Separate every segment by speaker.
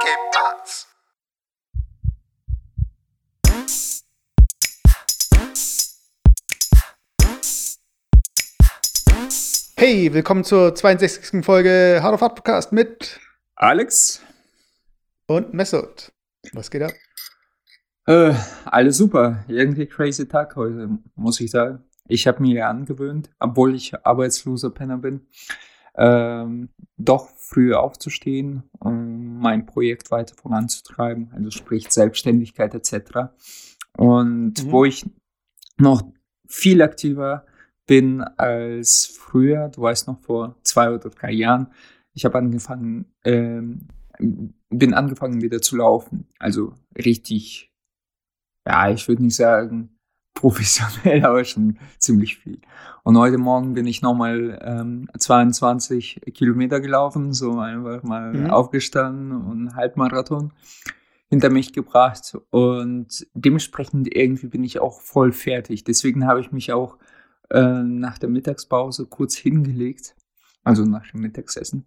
Speaker 1: ¿Qué pasa?
Speaker 2: Hey, willkommen zur 62. Folge Hard of Hard Podcast mit
Speaker 3: Alex?
Speaker 2: und Mesut. Was geht ab?
Speaker 3: Äh, alles super. Irgendwie crazy Tag heute, muss ich sagen. Ich habe mir ja angewöhnt, obwohl ich arbeitsloser Penner bin, ähm, doch früh aufzustehen, um mein Projekt weiter voranzutreiben, also sprich Selbstständigkeit etc. Und
Speaker 2: Mhm.
Speaker 3: wo ich noch viel aktiver bin als früher, du weißt noch vor zwei oder drei Jahren, ich habe angefangen, ähm, bin angefangen wieder zu laufen, also richtig, ja, ich würde nicht sagen professionell, aber schon ziemlich viel. Und heute Morgen bin ich nochmal ähm, 22 Kilometer gelaufen, so einfach mal
Speaker 2: Mhm.
Speaker 3: aufgestanden und einen Halbmarathon hinter mich gebracht. Und dementsprechend irgendwie bin ich auch voll fertig. Deswegen habe ich mich auch äh, nach der Mittagspause kurz hingelegt, also nach dem Mittagessen.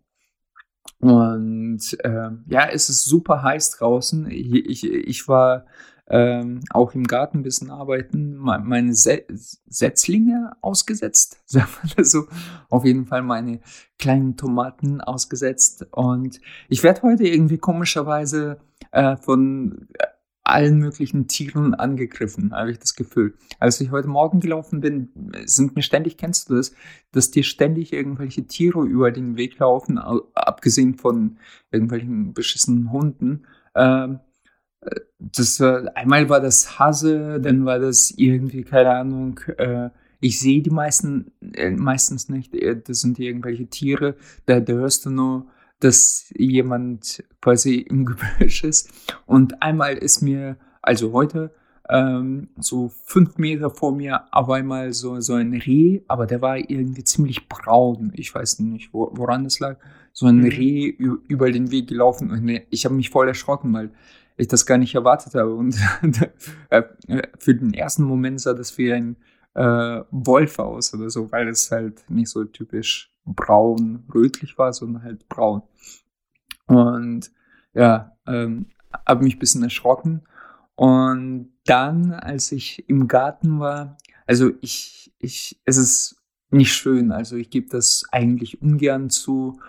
Speaker 3: Und ähm, ja, es ist super heiß draußen. Ich, ich, ich war ähm, auch im Garten ein bisschen arbeiten, me- meine Se Setzlinge ausgesetzt, sagen wir das so. Auf jeden Fall meine kleinen Tomaten ausgesetzt. Und ich werde heute irgendwie komischerweise äh, von äh, allen möglichen Tieren angegriffen, habe ich das Gefühl. Als ich heute Morgen gelaufen bin, sind mir ständig, kennst du das, dass dir ständig irgendwelche Tiere über den Weg laufen, au- abgesehen von irgendwelchen beschissenen Hunden. Ähm, äh, das, äh, einmal war das Hase, dann war das irgendwie, keine Ahnung, äh, ich sehe die meisten äh, meistens nicht, äh, das sind irgendwelche Tiere, da, da hörst du nur, dass jemand quasi im Gebüsch ist. Und einmal ist mir, also heute, ähm, so fünf Meter vor mir auf einmal so, so ein Reh, aber der war irgendwie ziemlich braun. Ich weiß nicht, wo, woran das lag. So ein
Speaker 2: Mhm.
Speaker 3: Reh über den Weg gelaufen und ich habe mich voll erschrocken, weil ich das gar nicht erwartet habe. Und äh, für den ersten Moment sah das wie ein äh, Wolf aus oder so, weil es halt nicht so typisch braun-rötlich war, sondern halt braun. Und ja, ähm, habe mich ein bisschen erschrocken. Und dann, als ich im Garten war, also ich, ich, es ist nicht schön, also ich gebe das eigentlich ungern zu,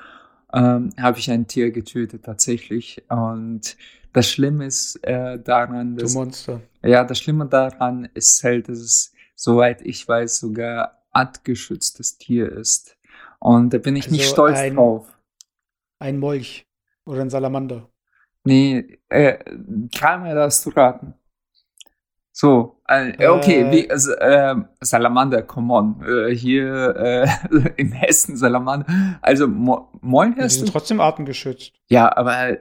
Speaker 3: ähm, habe ich ein Tier getötet tatsächlich. Und das Schlimme ist äh, daran,
Speaker 2: Du
Speaker 3: dass
Speaker 2: Monster.
Speaker 3: ja, das Schlimme daran ist halt, dass es, soweit ich weiß, sogar artgeschütztes Tier ist. Und da bin ich nicht
Speaker 2: Also
Speaker 3: stolz
Speaker 2: ein-
Speaker 3: drauf.
Speaker 2: Ein Molch oder ein Salamander.
Speaker 3: Nee, äh, dreimal darfst du raten. So, okay,
Speaker 2: Äh.
Speaker 3: wie, also, äh, Salamander, come on. Äh, hier äh, in Hessen Salamander. Also, Mo Moll
Speaker 2: Ja, die sind
Speaker 3: du?
Speaker 2: trotzdem artengeschützt.
Speaker 3: Ja, aber äh,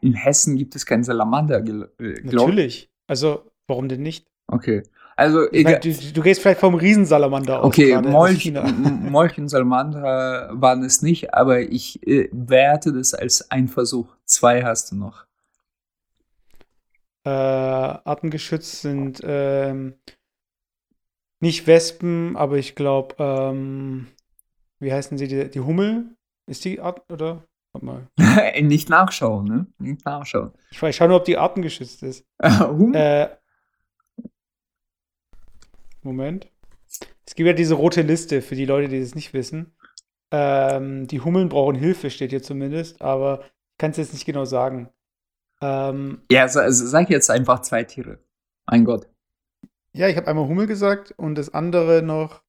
Speaker 3: in Hessen gibt es keinen Salamander, äh,
Speaker 2: Natürlich. Also, warum denn nicht?
Speaker 3: Okay. Also,
Speaker 2: Ich mein, du, du gehst vielleicht vom Riesensalamander aus.
Speaker 3: Okay, Molch, und Salamander waren es nicht, aber ich äh, werte das als ein Versuch. Zwei hast du noch.
Speaker 2: Äh, artengeschützt sind ähm, nicht Wespen, aber ich glaube, ähm, wie heißen sie, die, die Hummel? Ist die Art, oder? Warte mal.
Speaker 3: nicht nachschauen, ne? Nicht nachschauen.
Speaker 2: Ich, ich schaue nur, ob die artengeschützt ist.
Speaker 3: Hum?
Speaker 2: Äh, Moment. Es gibt ja diese rote Liste für die Leute, die das nicht wissen. Ähm, die Hummeln brauchen Hilfe, steht hier zumindest, aber ich kann es jetzt nicht genau sagen. Ähm,
Speaker 3: ja, sa- sa- sag jetzt einfach zwei Tiere. Mein Gott.
Speaker 2: ja, ich habe einmal Hummel gesagt und das andere noch,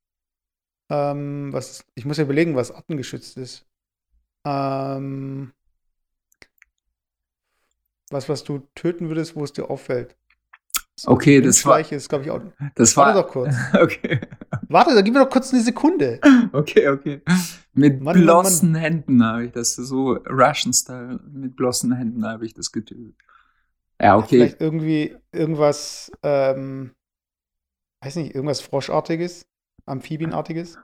Speaker 2: ähm, was, ich muss ja überlegen, was artengeschützt ist. Ähm, was, was du töten würdest, wo es dir auffällt. So,
Speaker 3: Okay, das war-
Speaker 2: ist, glaube ich, auch.
Speaker 3: Das
Speaker 2: Warte
Speaker 3: war.
Speaker 2: doch kurz.
Speaker 3: Okay.
Speaker 2: Warte, da gib mir doch kurz eine Sekunde.
Speaker 3: Okay, okay. Mit
Speaker 2: Mann, Mann,
Speaker 3: bloßen Händen habe ich das so Russian-Style. Mit bloßen Händen habe ich das getötet. Ja, okay.
Speaker 2: Vielleicht irgendwie irgendwas, ähm, weiß nicht, irgendwas Froschartiges, Amphibienartiges.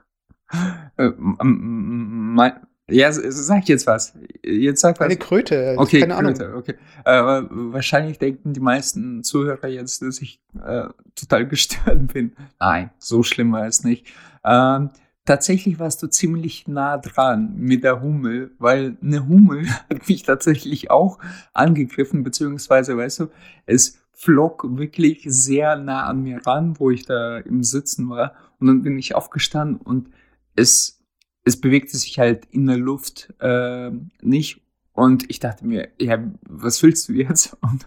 Speaker 3: Äh, mein, ja, sag jetzt was. Jetzt sag was.
Speaker 2: Eine Kröte,
Speaker 3: Okay,
Speaker 2: keine Ahnung.
Speaker 3: Kröte, okay. Aber wahrscheinlich denken die meisten Zuhörer jetzt, dass ich äh, total gestört bin. Nein, so schlimm war es nicht. Ähm, tatsächlich warst du ziemlich nah dran mit der Hummel, weil eine Hummel hat mich tatsächlich auch angegriffen, beziehungsweise, weißt du, es flog wirklich sehr nah an mir ran, wo ich da im Sitzen war. Und dann bin ich aufgestanden und es, es bewegte sich halt in der Luft äh, nicht und ich dachte mir, ja, was willst du jetzt? Und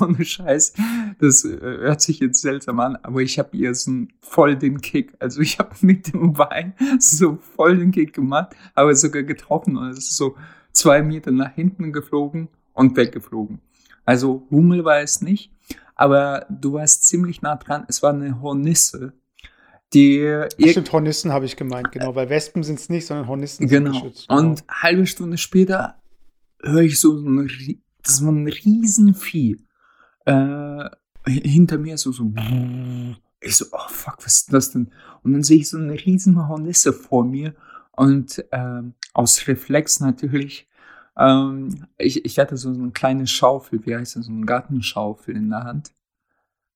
Speaker 3: ohne Scheiß, das äh, hört sich jetzt seltsam an, aber ich habe ihr so voll den Kick. Also ich habe mit dem Bein so voll den Kick gemacht, aber sogar getroffen und es ist so zwei Meter nach hinten geflogen und weggeflogen. Also Hummel war es nicht, aber du warst ziemlich nah dran. Es war eine Hornisse. Die
Speaker 2: stimmt, Hornissen habe ich gemeint, genau, weil Wespen sind es nicht, sondern Hornissen
Speaker 3: genau. sind geschützt. Genau. Und halbe Stunde später höre ich so ein, das war ein Riesenvieh. Äh, hinter mir so, so, ich so, oh fuck, was ist das denn? Und dann sehe ich so eine riesen Hornisse vor mir und äh, aus Reflex natürlich, ähm, ich, ich hatte so eine kleine Schaufel, wie heißt das, so eine Gartenschaufel in der Hand.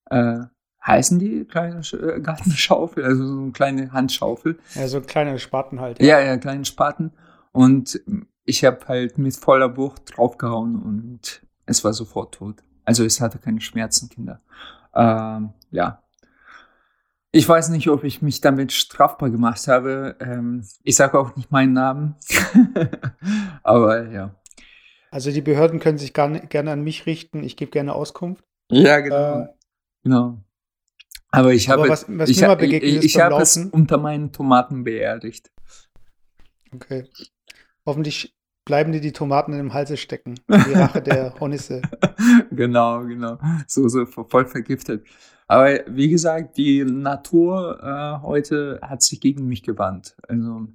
Speaker 3: Äh, heißen die kleine äh, Gartenschaufel, also so eine kleine Handschaufel.
Speaker 2: Ja, so kleine Spaten halt.
Speaker 3: Ja, ja, ja kleine Spaten. Und ich habe halt mit voller Wucht draufgehauen und es war sofort tot. Also es hatte keine Schmerzen, Kinder. Ähm, ja. Ich weiß nicht, ob ich mich damit strafbar gemacht habe. Ähm, ich sage auch nicht meinen Namen. Aber ja.
Speaker 2: Also die Behörden können sich gar, gerne an mich richten. Ich gebe gerne Auskunft.
Speaker 3: Ja, genau. Äh, genau. Aber ich habe, was, was ich, ich, ich, ich habe es unter meinen Tomaten beerdigt.
Speaker 2: Okay. Hoffentlich bleiben dir die Tomaten in dem Halse stecken. Die Rache der Hornisse.
Speaker 3: genau, genau. So, so voll vergiftet. Aber wie gesagt, die Natur äh, heute hat sich gegen mich gewandt. Also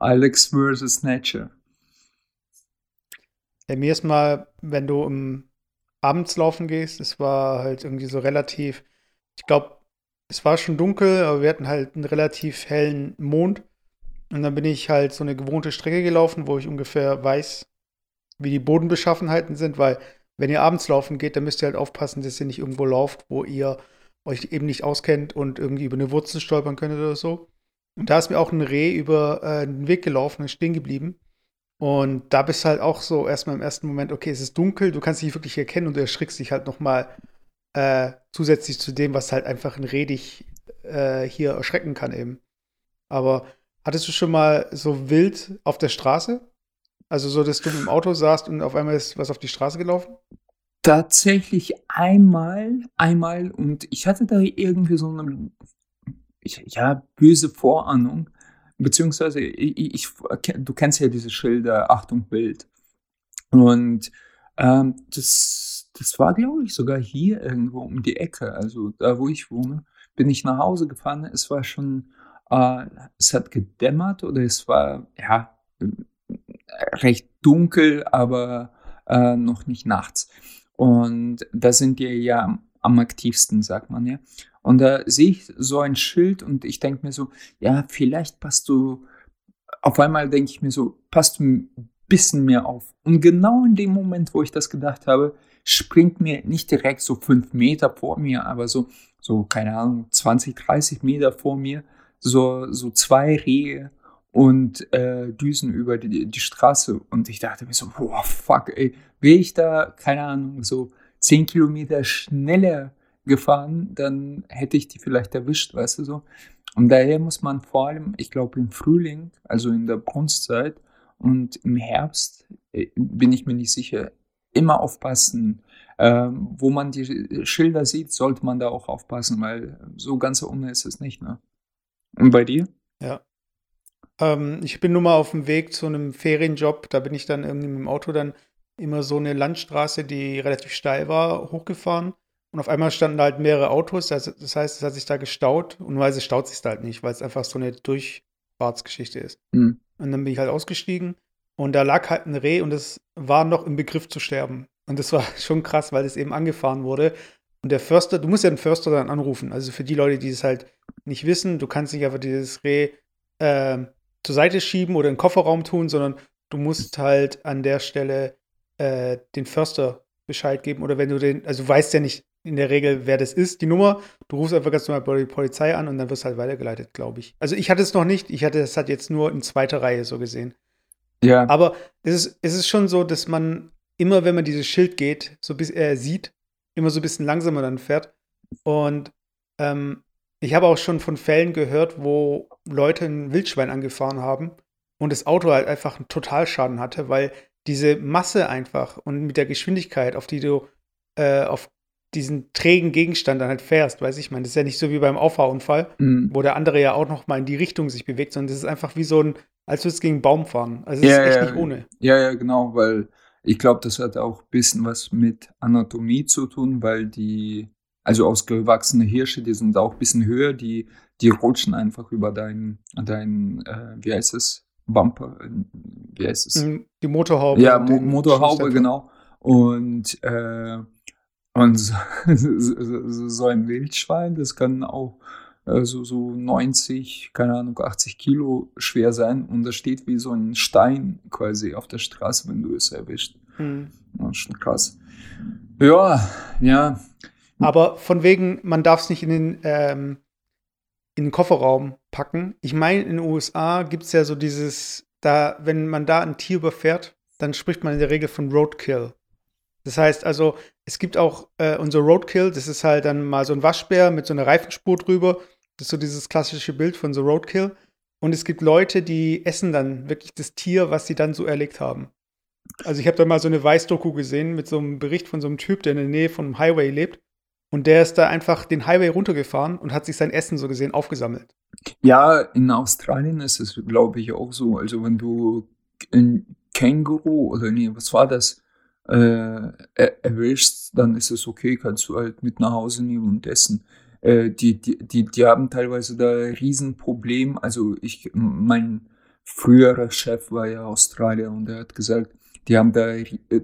Speaker 3: Alex versus Nature.
Speaker 2: Ja, mir ist mal, wenn du um, abends laufen gehst, es war halt irgendwie so relativ, ich glaube, es war schon dunkel, aber wir hatten halt einen relativ hellen Mond. Und dann bin ich halt so eine gewohnte Strecke gelaufen, wo ich ungefähr weiß, wie die Bodenbeschaffenheiten sind, weil wenn ihr abends laufen geht, dann müsst ihr halt aufpassen, dass ihr nicht irgendwo lauft, wo ihr euch eben nicht auskennt und irgendwie über eine Wurzel stolpern könntet oder so. Und da ist mir auch ein Reh über äh, den Weg gelaufen und stehen geblieben. Und da bist halt auch so erstmal im ersten Moment, okay, es ist dunkel, du kannst dich wirklich erkennen und du erschrickst dich halt nochmal äh, zusätzlich zu dem, was halt einfach ein Reh dich äh, hier erschrecken kann eben. Aber Hattest du schon mal so wild auf der Straße? Also so, dass du im Auto saßt und auf einmal ist was auf die Straße gelaufen?
Speaker 3: Tatsächlich einmal, einmal und ich hatte da irgendwie so eine, ja, böse Vorahnung, beziehungsweise ich, ich, du kennst ja diese Schilder, Achtung, Bild. Und ähm, das, das war, glaube ich, sogar hier irgendwo um die Ecke, also da, wo ich wohne, bin ich nach Hause gefahren. Es war schon äh, es hat gedämmert oder es war ja recht dunkel, aber äh, noch nicht nachts. Und da sind die ja am aktivsten, sagt man ja. Und da sehe ich so ein Schild und ich denke mir so, ja, vielleicht passt du, auf einmal denke ich mir so, passt du ein bisschen mehr auf. Und genau in dem Moment, wo ich das gedacht habe, springt mir nicht direkt so fünf Meter vor mir, aber so, so, keine Ahnung, 20, 30 Meter vor mir, so, so zwei Rehe und äh, düsen über die, die Straße. Und ich dachte mir so, boah, fuck, ey, wäre ich da, keine Ahnung, so zehn Kilometer schneller gefahren, dann hätte ich die vielleicht erwischt, weißt du so. Und daher muss man vor allem, ich glaube im Frühling, also in der Brunstzeit und im Herbst, äh, bin ich mir nicht sicher, immer aufpassen. Ähm, wo man die Schilder sieht, sollte man da auch aufpassen, weil so ganz ohne ist es nicht, ne? Und bei dir?
Speaker 2: Ja. Ähm, ich bin nur mal auf dem Weg zu einem Ferienjob. Da bin ich dann irgendwie mit dem Auto dann immer so eine Landstraße, die relativ steil war, hochgefahren. Und auf einmal standen da halt mehrere Autos. Das, das heißt, es hat sich da gestaut. Und nur es staut sich da halt nicht, weil es einfach so eine Durchfahrtsgeschichte ist. Mhm. Und dann bin ich halt ausgestiegen. Und da lag halt ein Reh und es war noch im Begriff zu sterben. Und das war schon krass, weil es eben angefahren wurde. Und der Förster, du musst ja den Förster dann anrufen. Also für die Leute, die es halt nicht wissen, du kannst nicht einfach dieses Reh äh, zur Seite schieben oder in den Kofferraum tun, sondern du musst halt an der Stelle äh, den Förster Bescheid geben. Oder wenn du den, also du weißt ja nicht, in der Regel, wer das ist, die Nummer. Du rufst einfach ganz normal bei der Polizei an und dann wirst du halt weitergeleitet, glaube ich. Also ich hatte es noch nicht, ich hatte es halt jetzt nur in zweiter Reihe so gesehen.
Speaker 3: Ja.
Speaker 2: Aber es ist, es ist schon so, dass man immer, wenn man dieses Schild geht, so bis er äh, sieht, immer so ein bisschen langsamer dann fährt. Und ähm, ich habe auch schon von Fällen gehört, wo Leute ein Wildschwein angefahren haben und das Auto halt einfach einen Totalschaden hatte, weil diese Masse einfach und mit der Geschwindigkeit, auf die du äh, auf diesen trägen Gegenstand dann halt fährst, weiß ich, meine, das ist ja nicht so wie beim Auffahrunfall, mhm. wo der andere ja auch noch mal in die Richtung sich bewegt, sondern das ist einfach wie so ein, als würdest du gegen einen Baum fahren. Also es
Speaker 3: ja,
Speaker 2: ist echt
Speaker 3: ja,
Speaker 2: nicht ohne.
Speaker 3: Ja, ja, genau, weil ich glaube, das hat auch ein bisschen was mit Anatomie zu tun, weil die, also ausgewachsene Hirsche, die sind auch ein bisschen höher, die, die rutschen einfach über dein, dein äh, wie heißt es, Bumper, äh, wie heißt es?
Speaker 2: Mhm, die Motorhaube.
Speaker 3: Ja, Mo Motorhaube, genau. Und, äh, und so, so, ein Wildschwein, das kann auch so, so 90, keine Ahnung, 80 Kilo schwer sein und das steht wie so ein Stein quasi auf der Straße, wenn du es erwischt. Mhm. Das ist schon krass. Ja, ja.
Speaker 2: Aber von wegen, man darf es nicht in den, ähm, in den Kofferraum packen. Ich meine, in den USA gibt es ja so dieses, da, wenn man da ein Tier überfährt, dann spricht man in der Regel von Roadkill. Das heißt also, es gibt auch äh, unser Roadkill, das ist halt dann mal so ein Waschbär mit so einer Reifenspur drüber. Das ist so dieses klassische Bild von so Roadkill. Und es gibt Leute, die essen dann wirklich das Tier, was sie dann so erlegt haben. Also ich habe da mal so eine Weißdoku gesehen mit so einem Bericht von so einem Typ, der in der Nähe von einem Highway lebt. Und der ist da einfach den Highway runtergefahren und hat sich sein Essen so gesehen aufgesammelt.
Speaker 3: Ja, in Australien ist es, glaube ich, auch so. Also wenn du ein Känguru oder nee, was war das, äh, erwischst, dann ist es okay, kannst du halt mit nach Hause nehmen und essen. Äh, die, die, die, die haben teilweise da Riesenproblem. Also ich, mein früherer Chef war ja Australier und er hat gesagt, die haben da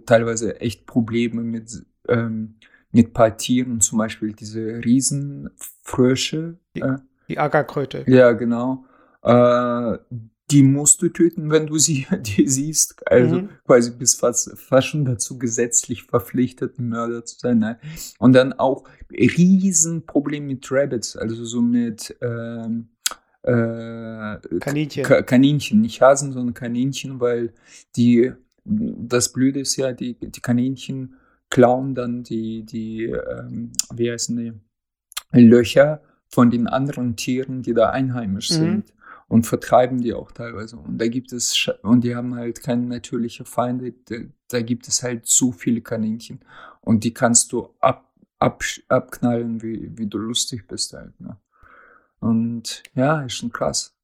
Speaker 3: teilweise echt Probleme mit, ähm, mit paar Tieren, zum Beispiel diese Riesenfrösche.
Speaker 2: Die, äh, die Ackerkröte.
Speaker 3: Ja, genau. Äh, die musst du töten, wenn du sie die siehst. Also mhm. quasi bist fast, fast schon dazu gesetzlich verpflichtet, ein Mörder zu sein. Nein. Und dann auch Riesenproblem mit Rabbits, also so mit ähm, äh,
Speaker 2: Kaninchen.
Speaker 3: Ka Kaninchen, nicht Hasen, sondern Kaninchen, weil die, das Blöde ist ja, die, die Kaninchen klauen dann die, die ähm, wie heißen die, Löcher von den anderen Tieren, die da einheimisch mhm. sind und vertreiben die auch teilweise. Und da gibt es, und die haben halt keine natürliche Feinde, da, gibt es halt so viele Kaninchen. Und die kannst du ab, ab, abknallen, wie, wie du lustig bist halt. Ne? Und ja, ist schon krass.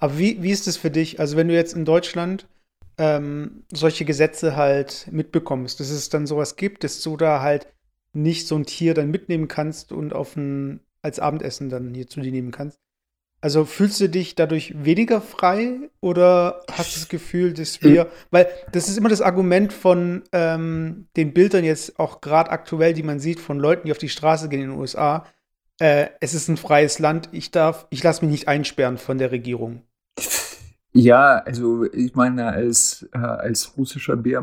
Speaker 2: Aber wie, wie ist es für dich? Also, wenn du jetzt in Deutschland ähm, solche Gesetze halt mitbekommst, dass es dann sowas gibt, dass du da halt nicht so ein Tier dann mitnehmen kannst und auf ein, als Abendessen dann hier zu dir nehmen kannst. Also fühlst du dich dadurch weniger frei oder hast du das Gefühl, dass wir, weil das ist immer das Argument von ähm, den Bildern jetzt auch gerade aktuell, die man sieht von Leuten, die auf die Straße gehen in den USA. Äh, es ist ein freies Land, ich darf, ich lasse mich nicht einsperren von der Regierung.
Speaker 3: Ja, also ich meine, als, äh, als russischer Bär,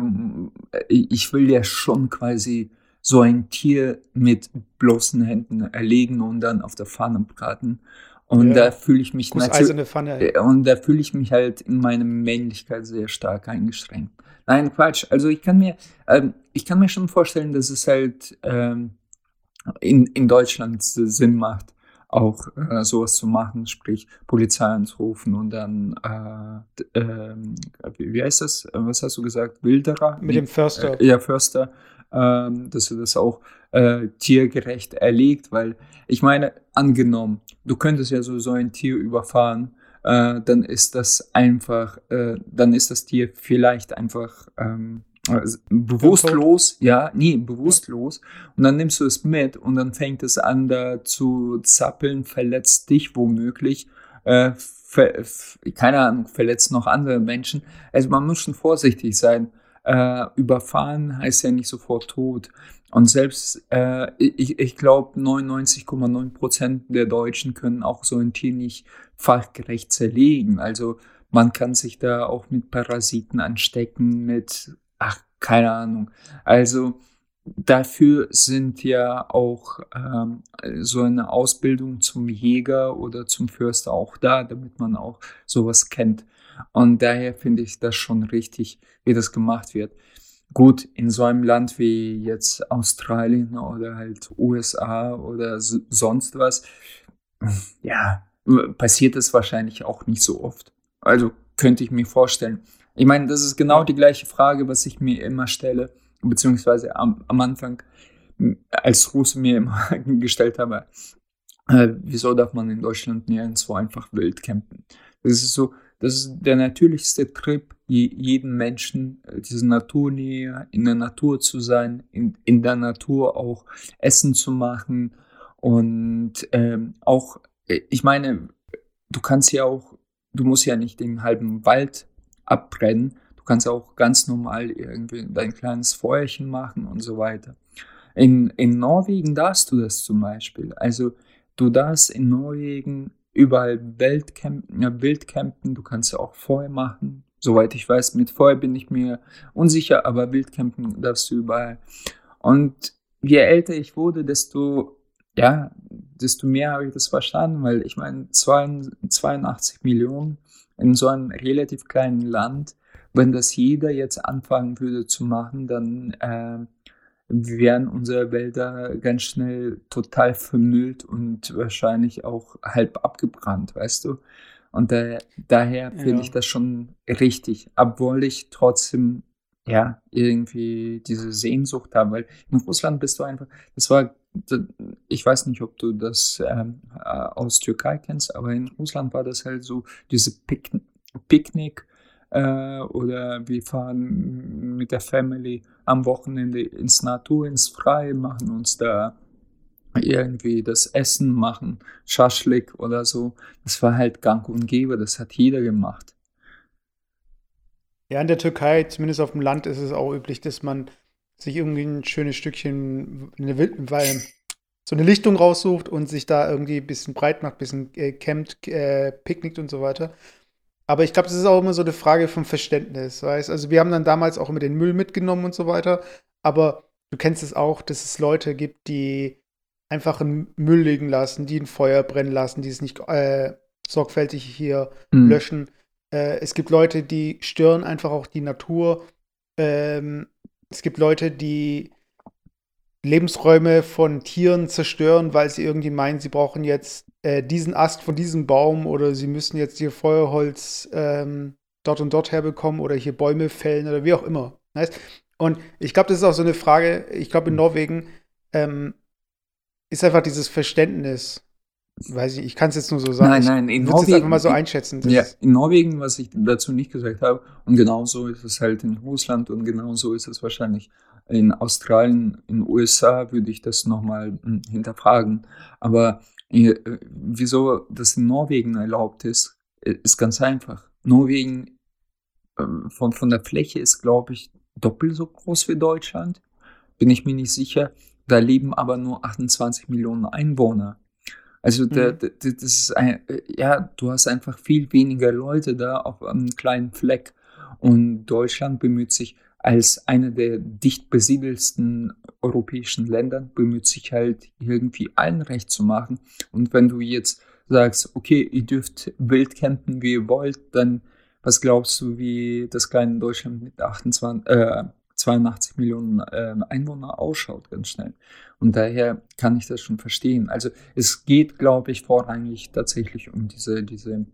Speaker 3: ich will ja schon quasi so ein Tier mit bloßen Händen erlegen und dann auf der Fahne braten. Und ja. da fühle ich mich
Speaker 2: natürlich.
Speaker 3: Äh, und da fühle ich mich halt in meiner Männlichkeit sehr stark eingeschränkt. Nein, Quatsch. Also ich kann mir, ähm, ich kann mir schon vorstellen, dass es halt ähm, in, in Deutschland Sinn macht, auch äh, sowas zu machen, sprich Polizei anzurufen und dann, äh, äh, wie heißt das? Was hast du gesagt? Wilderer?
Speaker 2: Mit dem Förster.
Speaker 3: Äh, ja, Förster ähm, dass er das auch äh, tiergerecht erlegt, weil ich meine, angenommen, du könntest ja so, so ein Tier überfahren, äh, dann ist das einfach, äh, dann ist das Tier vielleicht einfach ähm, also bewusstlos, ja, nee, bewusstlos. Und dann nimmst du es mit und dann fängt es an, da zu zappeln, verletzt dich womöglich. Äh, ver, keine Ahnung, verletzt noch andere Menschen. Also man muss schon vorsichtig sein äh, überfahren heißt ja nicht sofort tot. Und selbst, äh, ich, ich glaube, 99,9 Prozent der Deutschen können auch so ein Tier nicht fachgerecht zerlegen. Also man kann sich da auch mit Parasiten anstecken, mit, ach, keine Ahnung. Also dafür sind ja auch ähm, so eine Ausbildung zum Jäger oder zum Förster auch da, damit man auch sowas kennt. Und daher finde ich das schon richtig, wie das gemacht wird. Gut, in so einem Land wie jetzt Australien oder halt USA oder sonst was, ja, passiert es wahrscheinlich auch nicht so oft. Also könnte ich mir vorstellen. Ich meine, das ist genau die gleiche Frage, was ich mir immer stelle, beziehungsweise am, am Anfang als Russe mir immer gestellt habe. Äh, wieso darf man in Deutschland nirgendwo einfach wild campen? Das ist so, das ist der natürlichste Trip jeden Menschen, äh, diese Naturnähe, in der Natur zu sein, in, in der Natur auch Essen zu machen und ähm, auch, äh, ich meine, du kannst ja auch, du musst ja nicht den halben Wald abbrennen, du kannst auch ganz normal irgendwie dein kleines Feuerchen machen und so weiter. In, in Norwegen darfst du das zum Beispiel. Also du darfst in Norwegen überall Wildcampen, ja, Wildcampen, du kannst ja auch Feuer machen. Soweit ich weiß, mit Feuer bin ich mir unsicher, aber Wildcampen darfst du überall. Und je älter ich wurde, desto, ja, desto mehr habe ich das verstanden, weil ich meine, 82 Millionen in so einem relativ kleinen Land, wenn das jeder jetzt anfangen würde zu machen, dann äh, wären unsere Wälder ganz schnell total vermüllt und wahrscheinlich auch halb abgebrannt, weißt du? Und da, daher finde ja. ich das schon richtig, obwohl ich trotzdem ja irgendwie diese Sehnsucht habe, weil in Russland bist du einfach, das war, ich weiß nicht, ob du das ähm, äh, aus Türkei kennst, aber in Russland war das halt so diese Pick Picknick äh, oder wir fahren mit der Family am Wochenende ins Natur, ins Freie, machen uns da irgendwie das Essen machen, Schaschlik oder so. Das war halt gang und gäbe, das hat jeder gemacht.
Speaker 2: Ja, in der Türkei, zumindest auf dem Land, ist es auch üblich, dass man sich irgendwie ein schönes Stückchen, eine, weil, so eine Lichtung raussucht und sich da irgendwie ein bisschen breit macht, ein bisschen äh, campt, äh, picknickt und so weiter. Aber ich glaube, das ist auch immer so eine Frage vom Verständnis, weißt Also wir haben dann damals auch immer den Müll mitgenommen und so weiter. Aber du kennst es auch, dass es Leute gibt, die einfach einen Müll liegen lassen, die ein Feuer brennen lassen, die es nicht äh, sorgfältig hier mhm. löschen. Äh, es gibt Leute, die stören einfach auch die Natur. Ähm, es gibt Leute, die Lebensräume von Tieren zerstören, weil sie irgendwie meinen, sie brauchen jetzt äh, diesen Ast von diesem Baum oder sie müssen jetzt hier Feuerholz ähm, dort und dort herbekommen oder hier Bäume fällen oder wie auch immer. Weißt? Und ich glaube, das ist auch so eine Frage, ich glaube, in Norwegen ähm, ist einfach dieses Verständnis. Weiß ich, ich kann es jetzt nur so sagen.
Speaker 3: Nein, nein,
Speaker 2: in
Speaker 3: Norwegen.
Speaker 2: einfach mal so einschätzen.
Speaker 3: Ja, in Norwegen, was ich dazu nicht gesagt habe, und genauso ist es halt in Russland und genauso ist es wahrscheinlich in Australien, in den USA, würde ich das nochmal hm, hinterfragen. Aber äh, wieso das in Norwegen erlaubt ist, äh, ist ganz einfach. Norwegen ähm, von, von der Fläche ist, glaube ich, doppelt so groß wie Deutschland. Bin ich mir nicht sicher. Da leben aber nur 28 Millionen Einwohner. Also mhm. der, das ist ein, äh, ja, du hast einfach viel weniger Leute da auf einem kleinen Fleck. Und Deutschland bemüht sich als einer der dicht besiedelsten europäischen Länder bemüht sich halt irgendwie allen recht zu machen. Und wenn du jetzt sagst, okay, ihr dürft wild campen, wie ihr wollt, dann was glaubst du, wie das kleine Deutschland mit 28, äh, 82 Millionen äh, Einwohner ausschaut, ganz schnell. Und daher kann ich das schon verstehen. Also es geht, glaube ich, vorrangig tatsächlich um diese, diese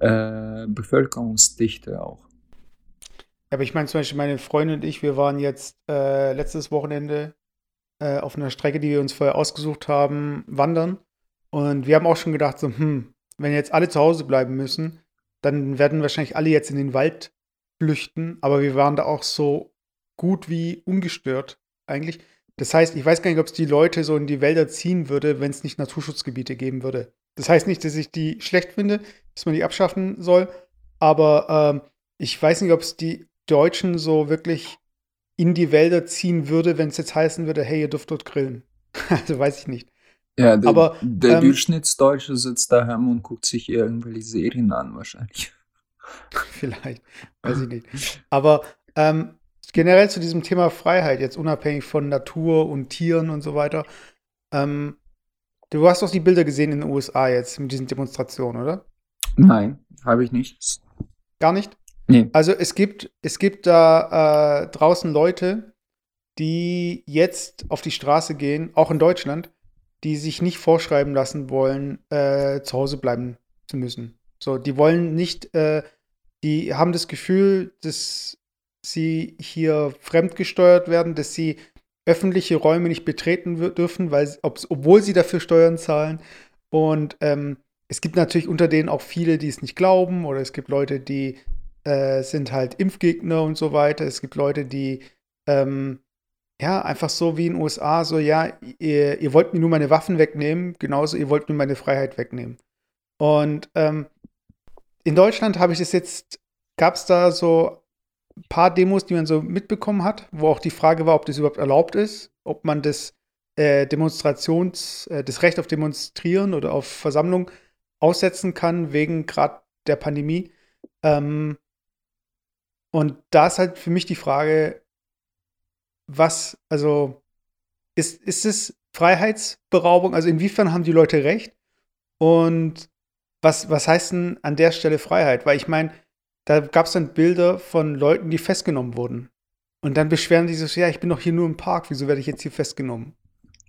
Speaker 3: äh, Bevölkerungsdichte auch.
Speaker 2: Aber ich meine zum Beispiel, meine Freundin und ich, wir waren jetzt äh, letztes Wochenende äh, auf einer Strecke, die wir uns vorher ausgesucht haben, wandern. Und wir haben auch schon gedacht, so, hm, wenn jetzt alle zu Hause bleiben müssen, dann werden wahrscheinlich alle jetzt in den Wald flüchten. Aber wir waren da auch so gut wie ungestört eigentlich. Das heißt, ich weiß gar nicht, ob es die Leute so in die Wälder ziehen würde, wenn es nicht Naturschutzgebiete geben würde. Das heißt nicht, dass ich die schlecht finde, dass man die abschaffen soll, aber ähm, ich weiß nicht, ob es die Deutschen so wirklich in die Wälder ziehen würde, wenn es jetzt heißen würde, hey, ihr dürft dort grillen. also weiß ich nicht.
Speaker 3: Ja, der, Aber, der ähm, Durchschnittsdeutsche sitzt daheim und guckt sich irgendwelche Serien an, wahrscheinlich.
Speaker 2: Vielleicht, weiß ich nicht. Aber ähm, generell zu diesem Thema Freiheit, jetzt unabhängig von Natur und Tieren und so weiter. Ähm, du hast doch die Bilder gesehen in den USA jetzt mit diesen Demonstrationen, oder?
Speaker 3: Nein, habe ich nicht.
Speaker 2: Gar nicht?
Speaker 3: Nee.
Speaker 2: Also es gibt, es gibt da äh, draußen Leute, die jetzt auf die Straße gehen, auch in Deutschland, die sich nicht vorschreiben lassen wollen, äh, zu Hause bleiben zu müssen. So, die wollen nicht, äh, die haben das Gefühl, dass sie hier fremdgesteuert werden, dass sie öffentliche Räume nicht betreten dürfen, weil, obwohl sie dafür Steuern zahlen. Und ähm, es gibt natürlich unter denen auch viele, die es nicht glauben, oder es gibt Leute, die äh, sind halt Impfgegner und so weiter. Es gibt Leute, die ähm, ja einfach so wie in den USA, so ja, ihr, ihr, wollt mir nur meine Waffen wegnehmen, genauso ihr wollt mir meine Freiheit wegnehmen. Und ähm, in Deutschland habe ich das jetzt, gab es da so ein paar Demos, die man so mitbekommen hat, wo auch die Frage war, ob das überhaupt erlaubt ist, ob man das äh, Demonstrations, äh, das Recht auf Demonstrieren oder auf Versammlung aussetzen kann, wegen gerade der Pandemie. Ähm, und da ist halt für mich die Frage, was, also, ist, ist es Freiheitsberaubung? Also, inwiefern haben die Leute recht? Und was, was heißt denn an der Stelle Freiheit? Weil ich meine, da gab es dann Bilder von Leuten, die festgenommen wurden. Und dann beschweren die sich, ja, ich bin doch hier nur im Park, wieso werde ich jetzt hier festgenommen?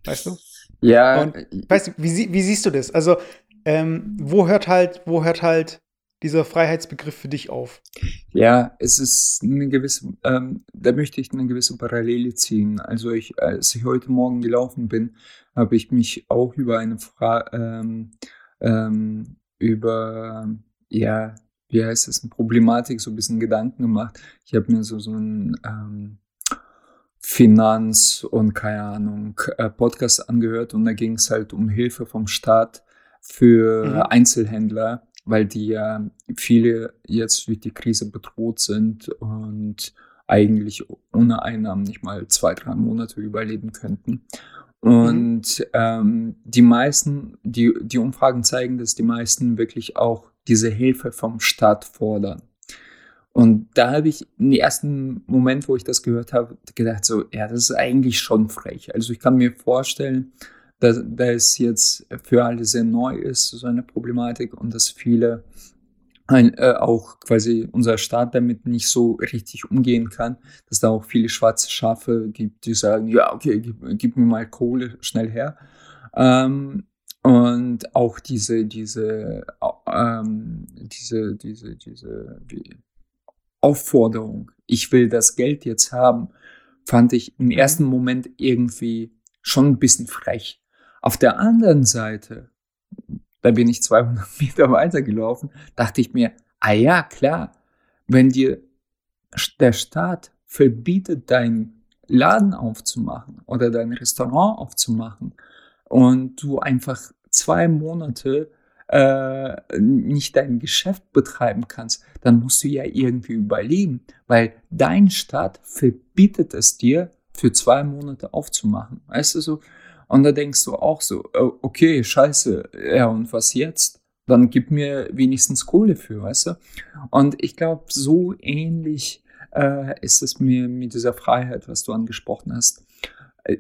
Speaker 2: Weißt du?
Speaker 3: Ja.
Speaker 2: Und, weißt du, wie, wie siehst du das? Also, ähm, wo hört halt, wo hört halt dieser Freiheitsbegriff für dich auf?
Speaker 3: Ja, es ist eine gewisse, ähm, da möchte ich eine gewisse Parallele ziehen. Also ich, als ich heute Morgen gelaufen bin, habe ich mich auch über eine Frage, ähm, ähm, über, ja, wie heißt es, eine Problematik so ein bisschen Gedanken gemacht. Ich habe mir so, so ein ähm, Finanz- und keine Ahnung, äh, Podcast angehört und da ging es halt um Hilfe vom Staat für mhm. Einzelhändler, weil die ja viele jetzt durch die Krise bedroht sind und eigentlich ohne Einnahmen nicht mal zwei, drei Monate überleben könnten. Und mhm. ähm, die meisten, die, die Umfragen zeigen, dass die meisten wirklich auch diese Hilfe vom Staat fordern. Und da habe ich im ersten Moment, wo ich das gehört habe, gedacht so, ja, das ist eigentlich schon frech. Also ich kann mir vorstellen, dass, dass es jetzt für alle sehr neu ist, so eine Problematik und dass viele ein, äh, auch quasi unser Staat damit nicht so richtig umgehen kann, dass da auch viele schwarze Schafe gibt, die sagen, ja, okay, gib, gib mir mal Kohle schnell her. Ähm, und auch diese, diese, ähm, diese, diese, diese wie, Aufforderung, ich will das Geld jetzt haben, fand ich im ersten Moment irgendwie schon ein bisschen frech. Auf der anderen Seite da bin ich 200 Meter weitergelaufen, dachte ich mir, ah ja, klar, wenn dir der Staat verbietet, deinen Laden aufzumachen oder dein Restaurant aufzumachen und du einfach zwei Monate äh, nicht dein Geschäft betreiben kannst, dann musst du ja irgendwie überleben, weil dein Staat verbietet es dir, für zwei Monate aufzumachen. Weißt du so? Und da denkst du auch so, oh, okay, scheiße, ja, und was jetzt? Dann gib mir wenigstens Kohle für, weißt du? Und ich glaube, so ähnlich äh, ist es mir mit dieser Freiheit, was du angesprochen hast.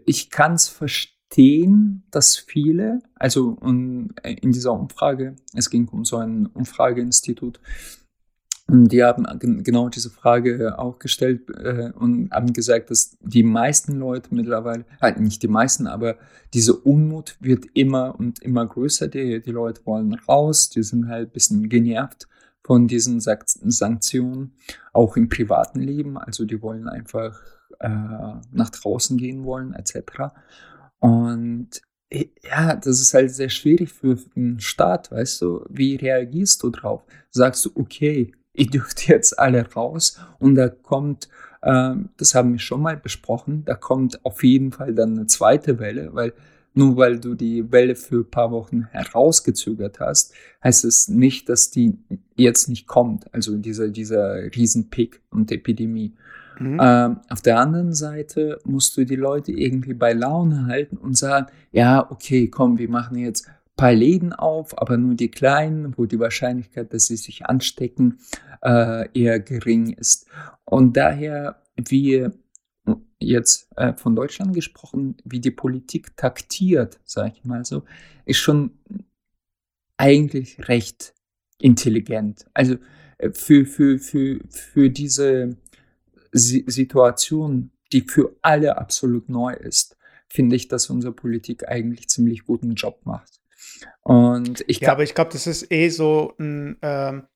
Speaker 3: Ich kann es verstehen, dass viele, also in dieser Umfrage, es ging um so ein Umfrageinstitut, die haben genau diese Frage auch gestellt äh, und haben gesagt, dass die meisten Leute mittlerweile, halt nicht die meisten, aber diese Unmut wird immer und immer größer. Die, die Leute wollen raus, die sind halt ein bisschen genervt von diesen Sanktionen, auch im privaten Leben. Also die wollen einfach äh, nach draußen gehen wollen, etc. Und ja, das ist halt sehr schwierig für den Staat, weißt du, wie reagierst du drauf? Sagst du, okay, ihr dürft jetzt alle raus und da kommt, äh, das haben wir schon mal besprochen, da kommt auf jeden Fall dann eine zweite Welle, weil nur weil du die Welle für ein paar Wochen herausgezögert hast, heißt es nicht, dass die jetzt nicht kommt, also dieser, dieser Riesenpick und Epidemie. Mhm. Ähm, auf der anderen Seite musst du die Leute irgendwie bei Laune halten und sagen, ja, okay, komm, wir machen jetzt paar Läden auf, aber nur die kleinen, wo die Wahrscheinlichkeit, dass sie sich anstecken, äh, eher gering ist. Und daher, wie jetzt äh, von Deutschland gesprochen, wie die Politik taktiert, sage ich mal so, ist schon eigentlich recht intelligent. Also äh, für, für, für, für diese si Situation, die für alle absolut neu ist, finde ich, dass unsere Politik eigentlich ziemlich guten Job macht. Und ich
Speaker 2: ja, aber ich glaube, das ist eh so ein, ähm,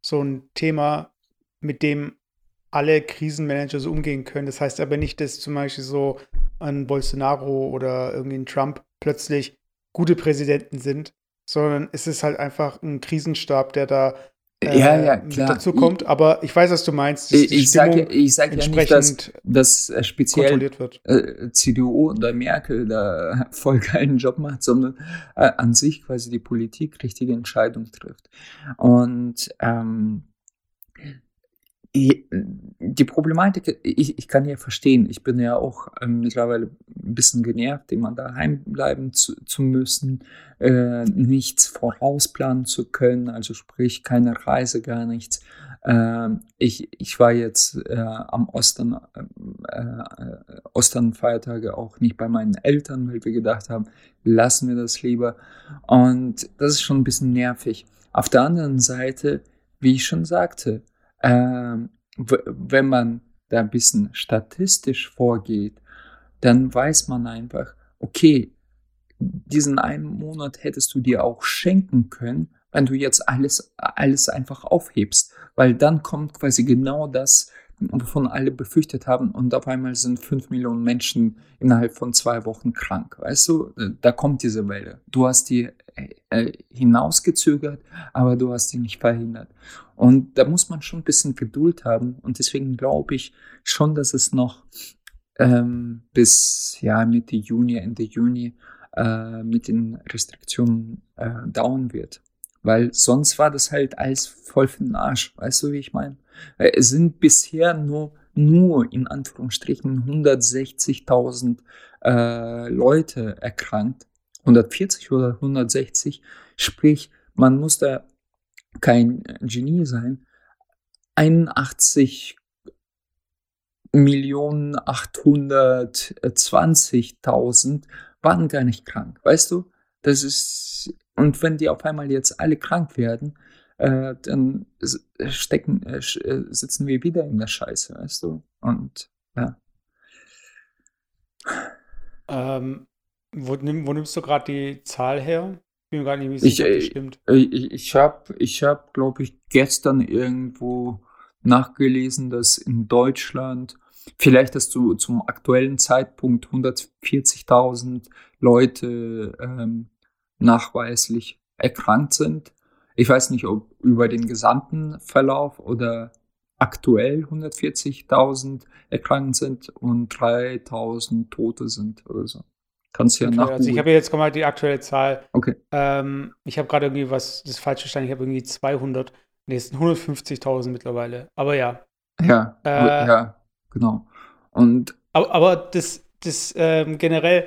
Speaker 2: so ein Thema, mit dem alle Krisenmanager so umgehen können. Das heißt aber nicht, dass zum Beispiel so ein Bolsonaro oder irgendwie ein Trump plötzlich gute Präsidenten sind, sondern es ist halt einfach ein Krisenstab, der da
Speaker 3: äh, ja, ja, klar.
Speaker 2: dazu kommt. Aber ich weiß, was du meinst.
Speaker 3: Ich, ich sage ich sag ja nicht, dass, dass äh, speziell äh, CDU oder Merkel da voll geilen Job macht, sondern äh, an sich quasi die Politik richtige Entscheidungen trifft. Und ähm, die Problematik, ich, ich kann ja verstehen, ich bin ja auch ähm, mittlerweile ein bisschen genervt, immer daheim bleiben zu, zu müssen, äh, nichts vorausplanen zu können, also sprich keine Reise, gar nichts. Äh, ich, ich war jetzt äh, am Ostern, äh, äh, Osternfeiertage auch nicht bei meinen Eltern, weil wir gedacht haben, lassen wir das lieber. Und das ist schon ein bisschen nervig. Auf der anderen Seite, wie ich schon sagte, ähm, wenn man da ein bisschen statistisch vorgeht, dann weiß man einfach, okay, diesen einen Monat hättest du dir auch schenken können, wenn du jetzt alles, alles einfach aufhebst, weil dann kommt quasi genau das, wovon alle befürchtet haben und auf einmal sind fünf Millionen Menschen innerhalb von zwei Wochen krank. Weißt du, da kommt diese Welle. Du hast die äh, hinausgezögert, aber du hast die nicht verhindert. Und da muss man schon ein bisschen Geduld haben und deswegen glaube ich schon, dass es noch ähm, bis ja, Mitte Juni, Ende Juni äh, mit den Restriktionen äh, dauern wird. Weil sonst war das halt alles voll für den Arsch. Weißt du, wie ich meine? Es sind bisher nur, nur in Anführungsstrichen 160.000 äh, Leute erkrankt. 140 oder 160. Sprich, man muss da kein Genie sein. 81 Millionen 820.000 waren gar nicht krank. Weißt du? Das ist, und wenn die auf einmal jetzt alle krank werden, äh, dann stecken, äh, äh, sitzen wir wieder in der Scheiße, weißt du? Und ja.
Speaker 2: Ähm, wo, nimm, wo nimmst du gerade die Zahl her? Ich bin mir gar nicht sicher,
Speaker 3: ob das stimmt. Ich, ich habe, ich hab, glaube ich, gestern irgendwo nachgelesen, dass in Deutschland vielleicht, dass du zum aktuellen Zeitpunkt 140.000 Leute ähm, nachweislich erkrankt sind. Ich weiß nicht, ob über den gesamten Verlauf oder aktuell 140.000 erkrankt sind und 3.000 Tote sind oder so. Kannst du ja okay,
Speaker 2: Also ich habe jetzt mal die aktuelle Zahl.
Speaker 3: Okay.
Speaker 2: Ähm, ich habe gerade irgendwie was, das ist falsch verstanden, ich habe irgendwie 200, nee, es sind 150.000 mittlerweile. Aber ja.
Speaker 3: Ja, äh, ja, genau. Und
Speaker 2: aber, aber das, das ähm, generell,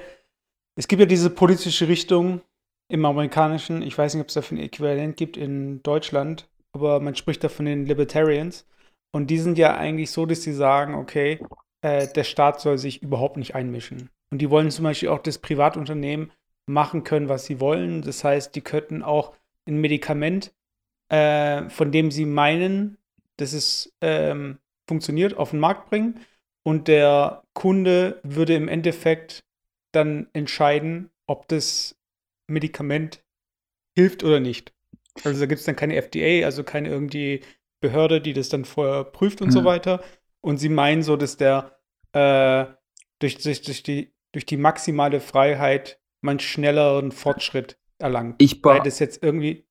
Speaker 2: es gibt ja diese politische Richtung, im amerikanischen, ich weiß nicht, ob es dafür ein Äquivalent gibt in Deutschland, aber man spricht da von den Libertarians. Und die sind ja eigentlich so, dass sie sagen, okay, äh, der Staat soll sich überhaupt nicht einmischen. Und die wollen zum Beispiel auch das Privatunternehmen machen können, was sie wollen. Das heißt, die könnten auch ein Medikament, äh, von dem sie meinen, dass es ähm, funktioniert, auf den Markt bringen. Und der Kunde würde im Endeffekt dann entscheiden, ob das Medikament hilft oder nicht. Also da gibt es dann keine FDA, also keine irgendwie Behörde, die das dann vorher prüft und mhm. so weiter. Und sie meinen so, dass der äh, durch, durch, durch, die, durch die maximale Freiheit man schnelleren Fortschritt erlangt.
Speaker 3: Ich
Speaker 2: Weil das jetzt irgendwie.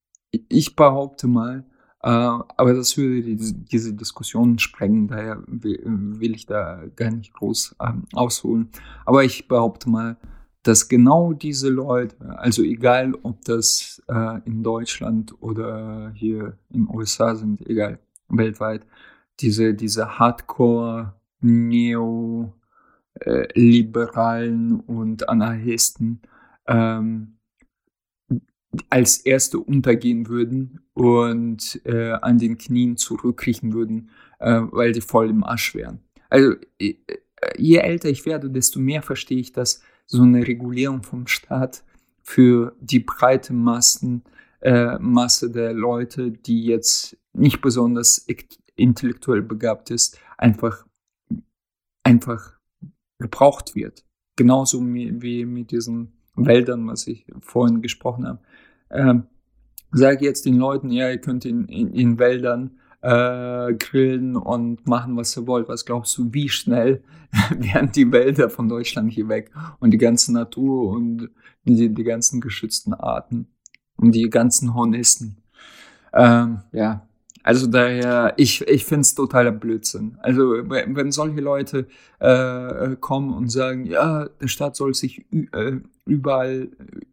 Speaker 3: Ich behaupte mal, äh, aber das würde die, diese Diskussion sprengen, daher will, will, ich da gar nicht groß ähm, ausholen. Aber ich behaupte mal, dass genau diese Leute, also egal ob das äh, in Deutschland oder hier in den USA sind, egal, weltweit, diese, diese Hardcore Neoliberalen äh, und Anarchisten, ähm, als Erste untergehen würden und äh, an den Knien zurückkriechen würden, äh, weil die voll im Arsch wären. Also äh, je älter ich werde, desto mehr verstehe ich, dass so eine Regulierung vom Staat für die breite Massen, äh, Masse der Leute, die jetzt nicht besonders intellektuell begabt ist, einfach, einfach gebraucht wird. Genauso wie mit diesen Wäldern, was ich vorhin gesprochen habe. Ähm, sage jetzt den Leuten, ja, ihr könnt in, in, in Wäldern äh, grillen und machen, was ihr wollt. Was glaubst du, wie schnell werden die Wälder von Deutschland hier weg und die ganze Natur und die, die ganzen geschützten Arten und die ganzen Hornisten? Ähm, ja, also daher, ich, ich finde es totaler Blödsinn. Also wenn solche Leute äh, kommen und sagen, ja, der Staat soll sich äh, überall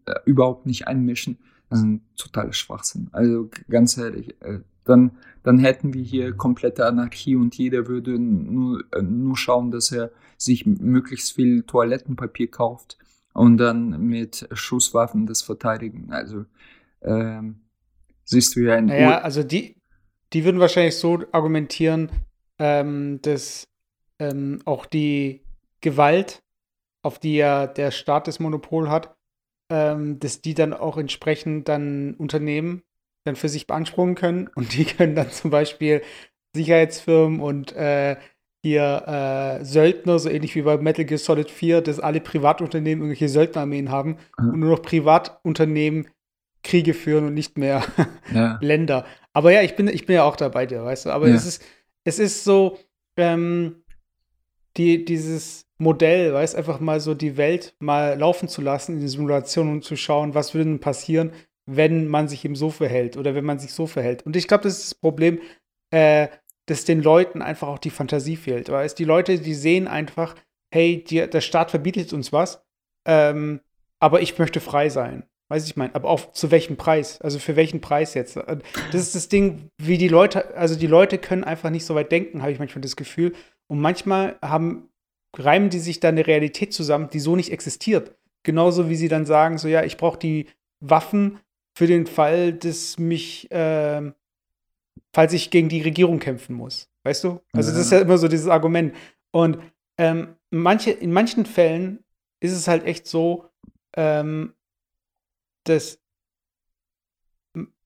Speaker 3: äh, überhaupt nicht einmischen, das ist ein totaler Schwachsinn. Also ganz ehrlich, äh, dann, dann hätten wir hier komplette Anarchie und jeder würde nur, äh, nur schauen, dass er sich möglichst viel Toilettenpapier kauft und dann mit Schusswaffen das verteidigen. Also ähm, siehst du ja ein.
Speaker 2: Naja, also die, die würden wahrscheinlich so argumentieren, ähm, dass ähm, auch die Gewalt, auf die ja der Staat das Monopol hat, ähm, dass die dann auch entsprechend dann Unternehmen dann für sich beanspruchen können und die können dann zum Beispiel Sicherheitsfirmen und äh, hier äh, Söldner, so ähnlich wie bei Metal Gear Solid 4, dass alle Privatunternehmen irgendwelche Söldnerarmeen haben mhm. und nur noch Privatunternehmen Kriege führen und nicht mehr ja. Länder. Aber ja, ich bin, ich bin ja auch dabei dir, weißt du. Aber ja. es ist, es ist so, ähm, die, dieses Modell, weißt einfach mal so die Welt mal laufen zu lassen in die Simulation und zu schauen, was würde denn passieren, wenn man sich eben so verhält oder wenn man sich so verhält. Und ich glaube, das ist das Problem, äh, dass den Leuten einfach auch die Fantasie fehlt. Weißt die Leute, die sehen einfach, hey, die, der Staat verbietet uns was, ähm, aber ich möchte frei sein. Weiß ich mein, aber auch zu welchem Preis? Also für welchen Preis jetzt? Das ist das Ding, wie die Leute, also die Leute können einfach nicht so weit denken, habe ich manchmal das Gefühl. Und manchmal haben, reimen die sich dann eine Realität zusammen, die so nicht existiert. Genauso wie sie dann sagen, so ja, ich brauche die Waffen für den Fall, dass mich, äh, falls ich gegen die Regierung kämpfen muss. Weißt du? Also das ist ja immer so dieses Argument. Und ähm, manche, in manchen Fällen ist es halt echt so, ähm, dass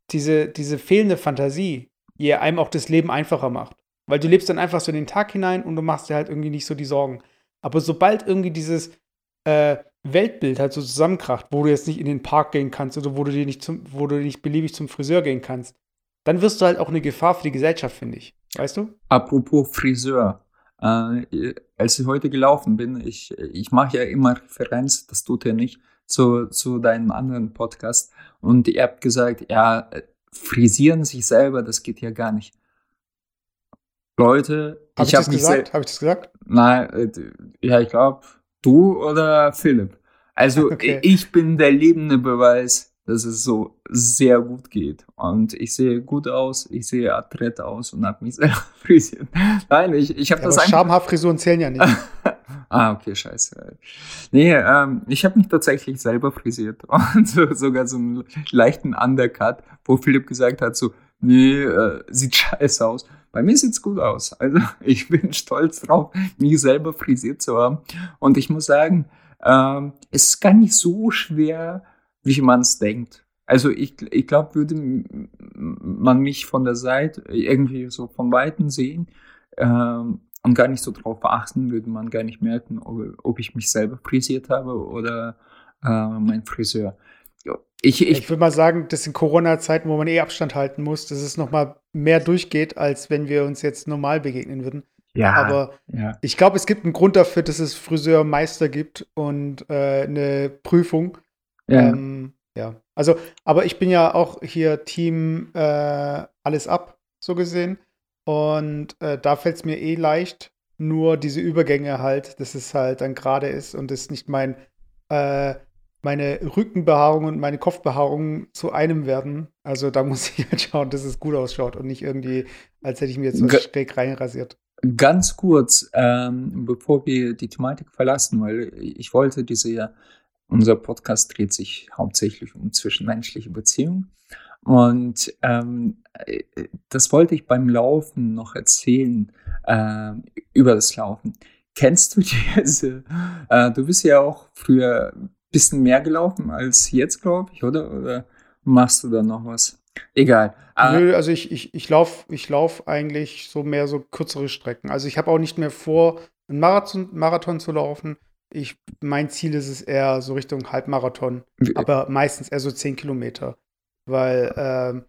Speaker 2: diese, diese fehlende Fantasie ihr einem auch das Leben einfacher macht. Weil du lebst dann einfach so in den Tag hinein und du machst dir halt irgendwie nicht so die Sorgen. Aber sobald irgendwie dieses äh, Weltbild halt so zusammenkracht, wo du jetzt nicht in den Park gehen kannst oder wo du dir nicht zum, wo du nicht beliebig zum Friseur gehen kannst, dann wirst du halt auch eine Gefahr für die Gesellschaft, finde ich. Weißt du?
Speaker 3: Apropos Friseur. Äh, als ich heute gelaufen bin, ich, ich mache ja immer Referenz, das tut er nicht, zu, zu deinem anderen Podcast. Und ihr habt gesagt, ja, frisieren sich selber, das geht ja gar nicht. Leute,
Speaker 2: hab ich, ich habe mich gesagt? Habe ich das gesagt?
Speaker 3: Nein, äh, ja, ich glaube, du oder Philipp. Also okay. ich bin der lebende Beweis, dass es so sehr gut geht. Und ich sehe gut aus, ich sehe adrett aus und habe mich selber frisiert. Nein, ich, ich habe ja, das
Speaker 2: einfach. Schamhaarfrisuren zählen ja nicht.
Speaker 3: ah, okay, scheiße. Nee, ähm, ich habe mich tatsächlich selber frisiert. Und so, sogar so einen leichten Undercut, wo Philipp gesagt hat: so, nee, äh, sieht scheiße aus. Bei mir sieht's gut aus. Also ich bin stolz drauf, mich selber frisiert zu haben. Und ich muss sagen, ähm, es ist gar nicht so schwer, wie man es denkt. Also ich, ich glaube, würde man mich von der Seite irgendwie so von Weitem sehen ähm, und gar nicht so drauf achten, würde man gar nicht merken, ob, ob ich mich selber frisiert habe oder äh, mein Friseur.
Speaker 2: Ich, ich, ich würde mal sagen, dass in Corona-Zeiten, wo man eh Abstand halten muss, dass es noch mal mehr durchgeht, als wenn wir uns jetzt normal begegnen würden. Ja. Aber ja. ich glaube, es gibt einen Grund dafür, dass es Friseurmeister gibt und äh, eine Prüfung. Ja. Ähm, ja. Also, aber ich bin ja auch hier Team äh, alles ab, so gesehen. Und äh, da fällt es mir eh leicht, nur diese Übergänge halt, dass es halt dann gerade ist und es nicht mein, äh, meine Rückenbehaarung und meine Kopfbehaarung zu einem werden. Also da muss ich halt schauen, dass es gut ausschaut und nicht irgendwie, als hätte ich mir jetzt so schräg reinrasiert.
Speaker 3: Ganz kurz, ähm, bevor wir die Thematik verlassen, weil ich wollte diese unser Podcast dreht sich hauptsächlich um zwischenmenschliche Beziehungen. Und ähm, äh, das wollte ich beim Laufen noch erzählen, äh, über das Laufen. Kennst du diese, äh, du bist ja auch früher bisschen mehr gelaufen als jetzt, glaube ich, oder? Oder machst du da noch was? Egal.
Speaker 2: Äh, Nö, also ich, ich, ich laufe ich lauf eigentlich so mehr so kürzere Strecken. Also ich habe auch nicht mehr vor, einen Marathon, Marathon zu laufen. Ich, mein Ziel ist es eher so Richtung Halbmarathon, aber meistens eher so 10 Kilometer. Weil ähm,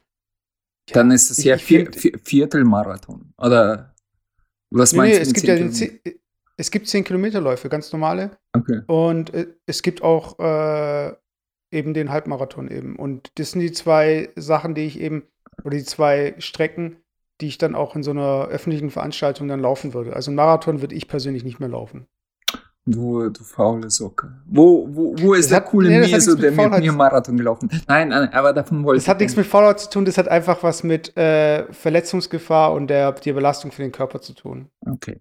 Speaker 3: Dann ist es ich, ja ich Viertelmarathon. Oder was nee, meinst nee, du?
Speaker 2: Es gibt ja den, es gibt 10 Kilometerläufe, ganz normale.
Speaker 3: Okay.
Speaker 2: Und äh, es gibt auch äh, eben den Halbmarathon eben. Und das sind die zwei Sachen, die ich eben, oder die zwei Strecken, die ich dann auch in so einer öffentlichen Veranstaltung dann laufen würde. Also Marathon würde ich persönlich nicht mehr laufen.
Speaker 3: Du, du faule Socke. Wo, wo, wo ist das der hat, coole nee, Meso, der mit mir Marathon gelaufen Nein, nein, aber davon wollte
Speaker 2: ich. Das hat nichts mit Faulheit zu tun, das hat einfach was mit äh, Verletzungsgefahr und der, der Belastung für den Körper zu tun.
Speaker 3: Okay.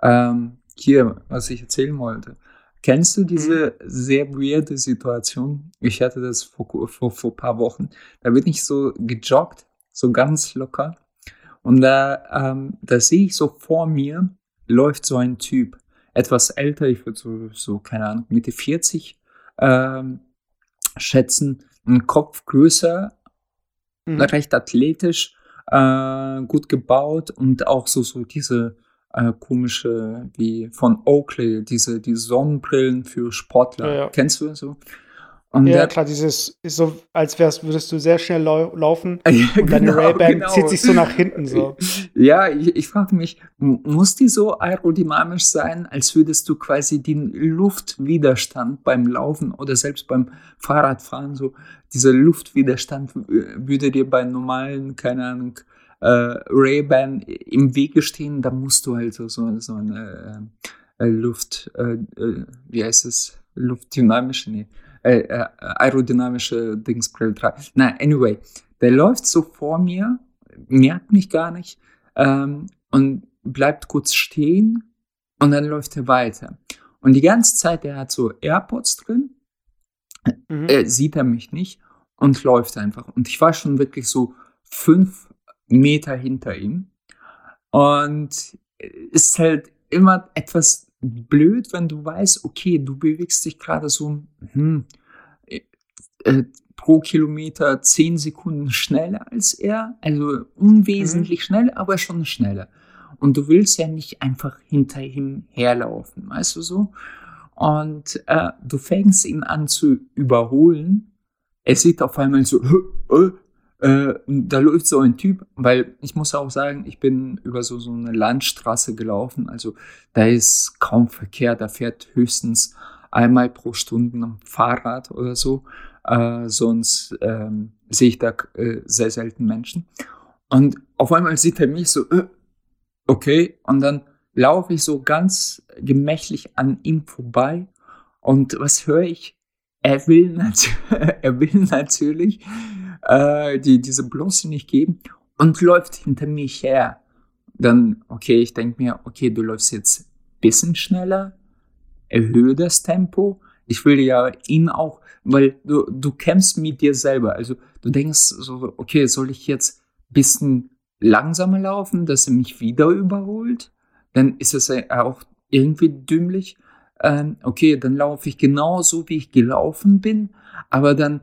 Speaker 3: Ähm, hier, was ich erzählen wollte. Kennst du diese mhm. sehr weirde Situation? Ich hatte das vor, vor, vor ein paar Wochen. Da bin ich so gejoggt, so ganz locker. Und da, ähm, da sehe ich so vor mir, läuft so ein Typ etwas älter, ich würde so, so, keine Ahnung, Mitte 40 ähm, schätzen, ein Kopf größer, mhm. recht athletisch, äh, gut gebaut und auch so, so diese äh, komische, wie von Oakley, diese die Sonnenbrillen für Sportler. Ja, ja. Kennst du so?
Speaker 2: Und ja, der, klar, dieses ist so, als wärst, würdest du sehr schnell lau laufen ja, und deine genau, Ray-Ban genau. zieht sich so nach hinten so.
Speaker 3: Ja, ich, ich frage mich, muss die so aerodynamisch sein, als würdest du quasi den Luftwiderstand beim Laufen oder selbst beim Fahrradfahren, so dieser Luftwiderstand würde dir bei normalen, keine Ahnung, äh, Ray-Ban im Wege stehen, da musst du halt so, so, so eine äh, Luft, äh, äh wie heißt es, luftdynamische, nee äh, äh, aerodynamische Dingsbrille tragen. Na, anyway, der läuft so vor mir, merkt mich gar nicht ähm, und bleibt kurz stehen und dann läuft er weiter. Und die ganze Zeit, der hat so AirPods drin, mhm. äh, sieht er mich nicht und läuft einfach. Und ich war schon wirklich so fünf Meter hinter ihm. Und ist halt immer etwas blöd, wenn du weißt, okay, du bewegst dich gerade so hm, äh, äh pro Kilometer zehn Sekunden schneller als er, also unwesentlich mhm. schnell, aber schon schneller. Und du willst ja nicht einfach hinter ihm herlaufen, weißt du so? Und äh, du fängst ihn an zu überholen. Er sieht auf einmal so, äh, äh, da läuft so ein Typ, weil ich muss auch sagen, ich bin über so, so eine Landstraße gelaufen, also da ist kaum Verkehr, da fährt höchstens einmal pro Stunde ein Fahrrad oder so, äh, sonst ähm, sehe ich da äh, sehr selten Menschen. Und auf einmal sieht er mich so, äh, okay, und dann laufe ich so ganz gemächlich an ihm vorbei und was höre ich? Er will, er will natürlich äh, die diese Blöße nicht geben und läuft hinter mich her. Dann, okay, ich denke mir, okay, du läufst jetzt bisschen schneller, erhöhe das Tempo. Ich will ja ihn auch, weil du, du kämpfst mit dir selber. Also du denkst so, okay, soll ich jetzt bisschen langsamer laufen, dass er mich wieder überholt? Dann ist es auch irgendwie dümmlich. Ähm, okay, dann laufe ich genauso, wie ich gelaufen bin, aber dann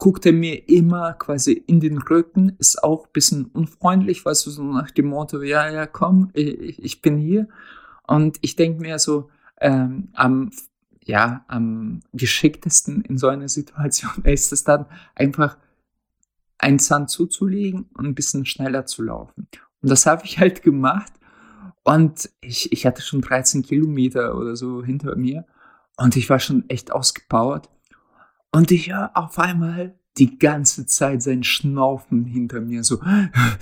Speaker 3: guckt er mir immer quasi in den Rücken, ist auch ein bisschen unfreundlich, weißt du, so nach dem Motto, ja, ja, komm, ich, ich bin hier. Und ich denke mir so, ähm, am, ja, am geschicktesten in so einer Situation ist es dann einfach, einen Zahn zuzulegen und ein bisschen schneller zu laufen. Und das habe ich halt gemacht. Und ich, ich hatte schon 13 Kilometer oder so hinter mir. Und ich war schon echt ausgepowert. Und ich höre auf einmal die ganze Zeit sein Schnaufen hinter mir so.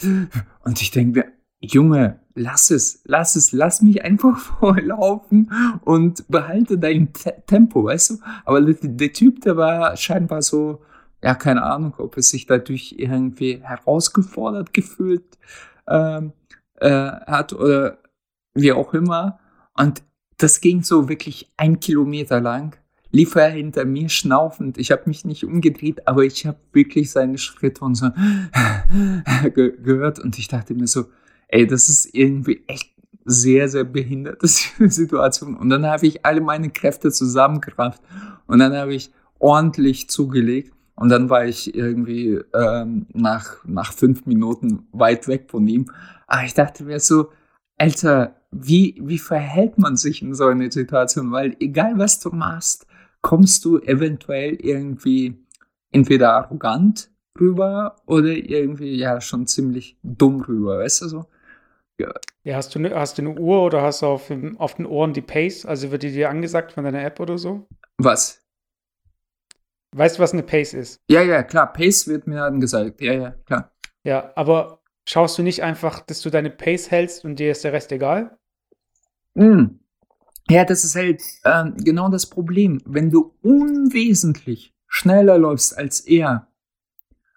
Speaker 3: Und ich denke mir, Junge, lass es, lass es, lass mich einfach vorlaufen und behalte dein Tempo, weißt du? Aber der, Typ, der war scheinbar so, ja, keine Ahnung, ob er sich dadurch irgendwie herausgefordert gefühlt ähm, äh, hat oder wie auch immer. Und das ging so wirklich ein Kilometer lang lief er hinter mir schnaufend. Ich habe mich nicht umgedreht, aber ich habe wirklich seine Schritte und so ge gehört und ich dachte mir so, ey, das ist irgendwie echt sehr, sehr behinderte Situation. Und dann habe ich alle meine Kräfte zusammengerafft und dann habe ich ordentlich zugelegt. Und dann war ich irgendwie ähm, nach, nach fünf Minuten weit weg von ihm. Aber ich dachte mir so, Alter, wie, wie verhält man sich in so einer Situation? Weil egal was du machst, kommst du eventuell irgendwie entweder arrogant rüber oder irgendwie ja schon ziemlich dumm rüber, weißt du so?
Speaker 2: Ja. ja, hast du, ne, hast du eine Uhr oder hast du auf, auf den Ohren die Pace? Also wird die dir angesagt von deiner App oder so?
Speaker 3: Was?
Speaker 2: Weißt du, was eine Pace ist?
Speaker 3: Ja, ja, klar. Pace wird mir angesagt. Ja, ja, klar.
Speaker 2: Ja, aber schaust du nicht einfach, dass du deine Pace hältst und dir ist der Rest egal?
Speaker 3: Mm. Ja, das ist halt äh, genau das Problem. Wenn du unwesentlich schneller läufst als er,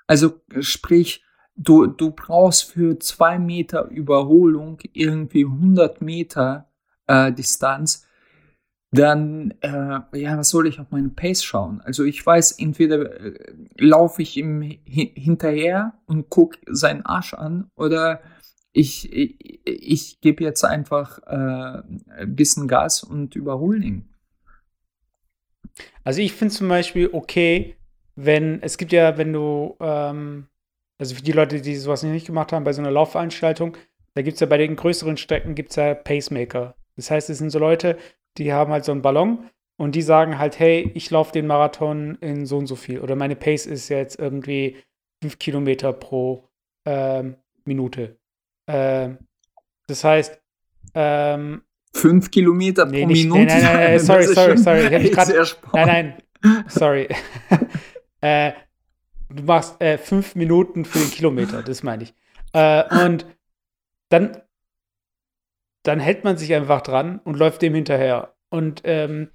Speaker 3: also sprich, du, du brauchst für zwei Meter Überholung irgendwie 100 Meter äh, Distanz, dann, äh, ja, was soll ich auf meine Pace schauen? Also ich weiß, entweder äh, laufe ich ihm hinterher und gucke seinen Arsch an oder ich, ich, ich gebe jetzt einfach äh, ein bisschen Gas und überhole ihn.
Speaker 2: Also ich finde zum Beispiel okay, wenn, es gibt ja, wenn du, ähm, also für die Leute, die sowas nicht gemacht haben, bei so einer Laufveranstaltung, da gibt es ja bei den größeren Strecken gibt es ja Pacemaker. Das heißt, es sind so Leute, die haben halt so einen Ballon und die sagen halt, hey, ich laufe den Marathon in so und so viel. Oder meine Pace ist jetzt irgendwie fünf Kilometer pro ähm, Minute. Ähm, das heißt, ähm,
Speaker 3: fünf Kilometer
Speaker 2: nee,
Speaker 3: pro
Speaker 2: nicht,
Speaker 3: Minute.
Speaker 2: Nein, nein, nein, sorry, sorry, sorry. Ich grad, nein, nein, sorry. äh, du machst äh, fünf Minuten für den Kilometer, das meine ich. Äh, und dann dann hält man sich einfach dran und läuft dem hinterher. Und ähm,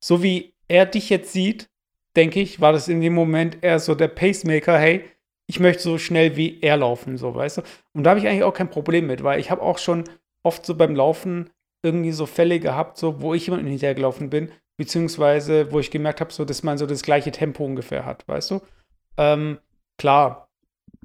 Speaker 2: so wie er dich jetzt sieht, denke ich, war das in dem Moment eher so der Pacemaker, hey, ich möchte so schnell wie er laufen, so, weißt du? Und da habe ich eigentlich auch kein Problem mit, weil ich habe auch schon oft so beim Laufen irgendwie so Fälle gehabt, so, wo ich jemandem hinterhergelaufen bin, beziehungsweise wo ich gemerkt habe, so, dass man so das gleiche Tempo ungefähr hat, weißt du? Ähm, klar,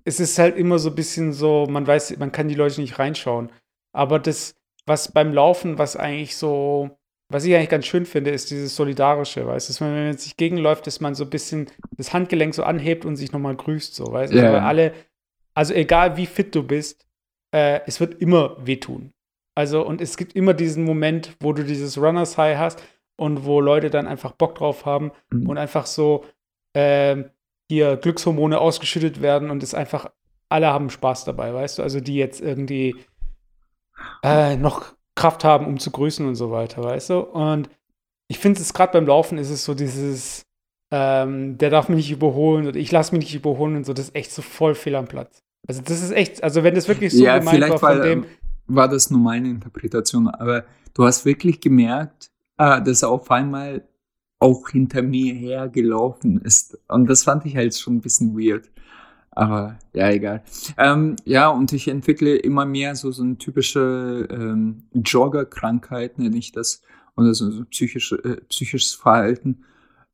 Speaker 2: es ist halt immer so ein bisschen so, man weiß, man kann die Leute nicht reinschauen, aber das, was beim Laufen, was eigentlich so, was ich eigentlich ganz schön finde, ist dieses Solidarische, weißt du, wenn man sich gegenläuft, dass man so ein bisschen das Handgelenk so anhebt und sich nochmal grüßt, so, weißt du, yeah. also alle, also egal wie fit du bist, äh, es wird immer wehtun. Also, und es gibt immer diesen Moment, wo du dieses Runners High hast und wo Leute dann einfach Bock drauf haben mhm. und einfach so äh, hier Glückshormone ausgeschüttet werden und es einfach, alle haben Spaß dabei, weißt du, also die jetzt irgendwie äh, noch Kraft haben, um zu grüßen und so weiter, weißt du? Und ich finde es gerade beim Laufen ist es so dieses, ähm, der darf mich nicht überholen oder ich lasse mich nicht überholen und so, das ist echt so voll fehl am Platz. Also das ist echt, also wenn das wirklich so
Speaker 3: ja, gemeint vielleicht war von war, dem. War das nur meine Interpretation, aber du hast wirklich gemerkt, äh, dass er auf einmal auch hinter mir hergelaufen ist. Und das fand ich halt schon ein bisschen weird. Aber ja, egal. Ähm, ja, und ich entwickle immer mehr so, so eine typische ähm, Jogger-Krankheit, nenne ich das, oder so, so psychische, äh, psychisches Verhalten.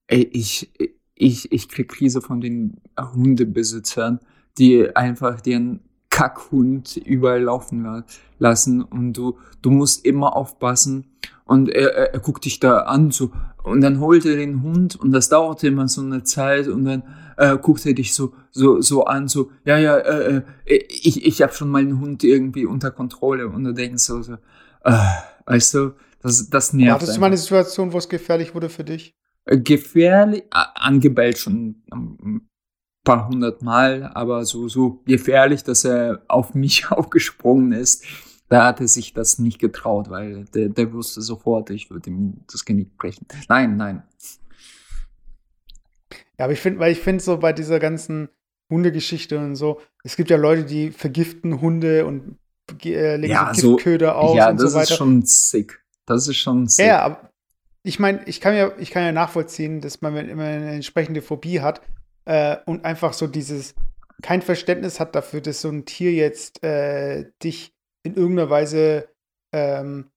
Speaker 3: Ich, ich, ich krieg Krise von den Hundebesitzern, die einfach den Kackhund überall laufen lassen und du, du musst immer aufpassen und er, er guckt dich da an so und dann holt er den Hund und das dauert immer so eine Zeit und dann äh, guckt er dich so so so an so ja ja äh, äh ich ich habe schon meinen Hund irgendwie unter Kontrolle und du denkst so, so äh, weißt du das das nervt
Speaker 2: Hattest du mal eine Situation wo es gefährlich wurde für dich
Speaker 3: äh, gefährlich angebellt schon ein paar hundert Mal aber so so gefährlich dass er auf mich aufgesprungen ist da hat er sich das nicht getraut, weil der, der wusste sofort, ich würde ihm das Genick brechen. Nein, nein.
Speaker 2: Ja, aber ich finde, weil ich finde so bei dieser ganzen Hundegeschichte und so, es gibt ja Leute, die vergiften Hunde und äh, legen
Speaker 3: ja,
Speaker 2: so Giftköder aus
Speaker 3: ja,
Speaker 2: und so weiter.
Speaker 3: Ja, das ist schon sick. Das ist schon sick.
Speaker 2: Ja, aber ich meine, ich kann ja, ich kann ja nachvollziehen, dass man immer eine entsprechende Phobie hat äh, und einfach so dieses kein Verständnis hat dafür, dass so ein Tier jetzt äh, dich in irgendeiner Weise ähm,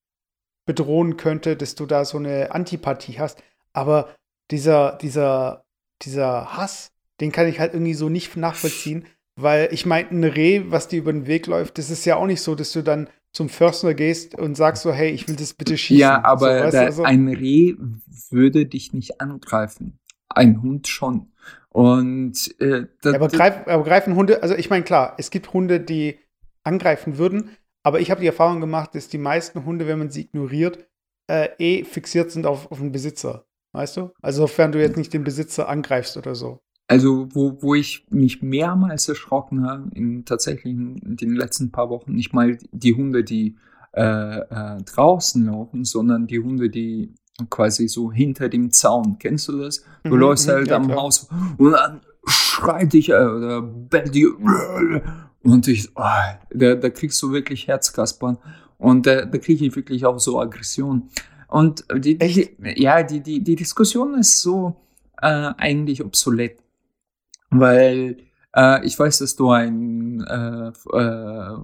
Speaker 2: bedrohen könnte, dass du da so eine Antipathie hast. Aber dieser, dieser, dieser Hass, den kann ich halt irgendwie so nicht nachvollziehen, weil ich meine, ein Reh, was dir über den Weg läuft, das ist ja auch nicht so, dass du dann zum Förster gehst und sagst so, hey, ich will das bitte schießen.
Speaker 3: Ja, aber
Speaker 2: so,
Speaker 3: also, ein Reh würde dich nicht angreifen. Ein Hund schon. Und äh,
Speaker 2: das, aber, greif, aber greifen Hunde, also ich meine, klar, es gibt Hunde, die angreifen würden, aber ich habe die Erfahrung gemacht, dass die meisten Hunde, wenn man sie ignoriert, äh, eh fixiert sind auf, auf den Besitzer. Weißt du? Also, sofern du jetzt nicht den Besitzer angreifst oder so.
Speaker 3: Also, wo, wo ich mich mehrmals erschrocken habe, in tatsächlich in den letzten paar Wochen, nicht mal die Hunde, die äh, äh, draußen laufen, sondern die Hunde, die quasi so hinter dem Zaun. Kennst du das? Du mhm, läufst mhm, halt ja, am klar. Haus und dann schreit dich äh, oder bellt dich und ich, oh, da, da kriegst du wirklich Herzkaspern und da, da kriege ich wirklich auch so Aggression. Und die, die, ja, die, die, die Diskussion ist so äh, eigentlich obsolet, weil äh, ich weiß, dass du ein äh, äh,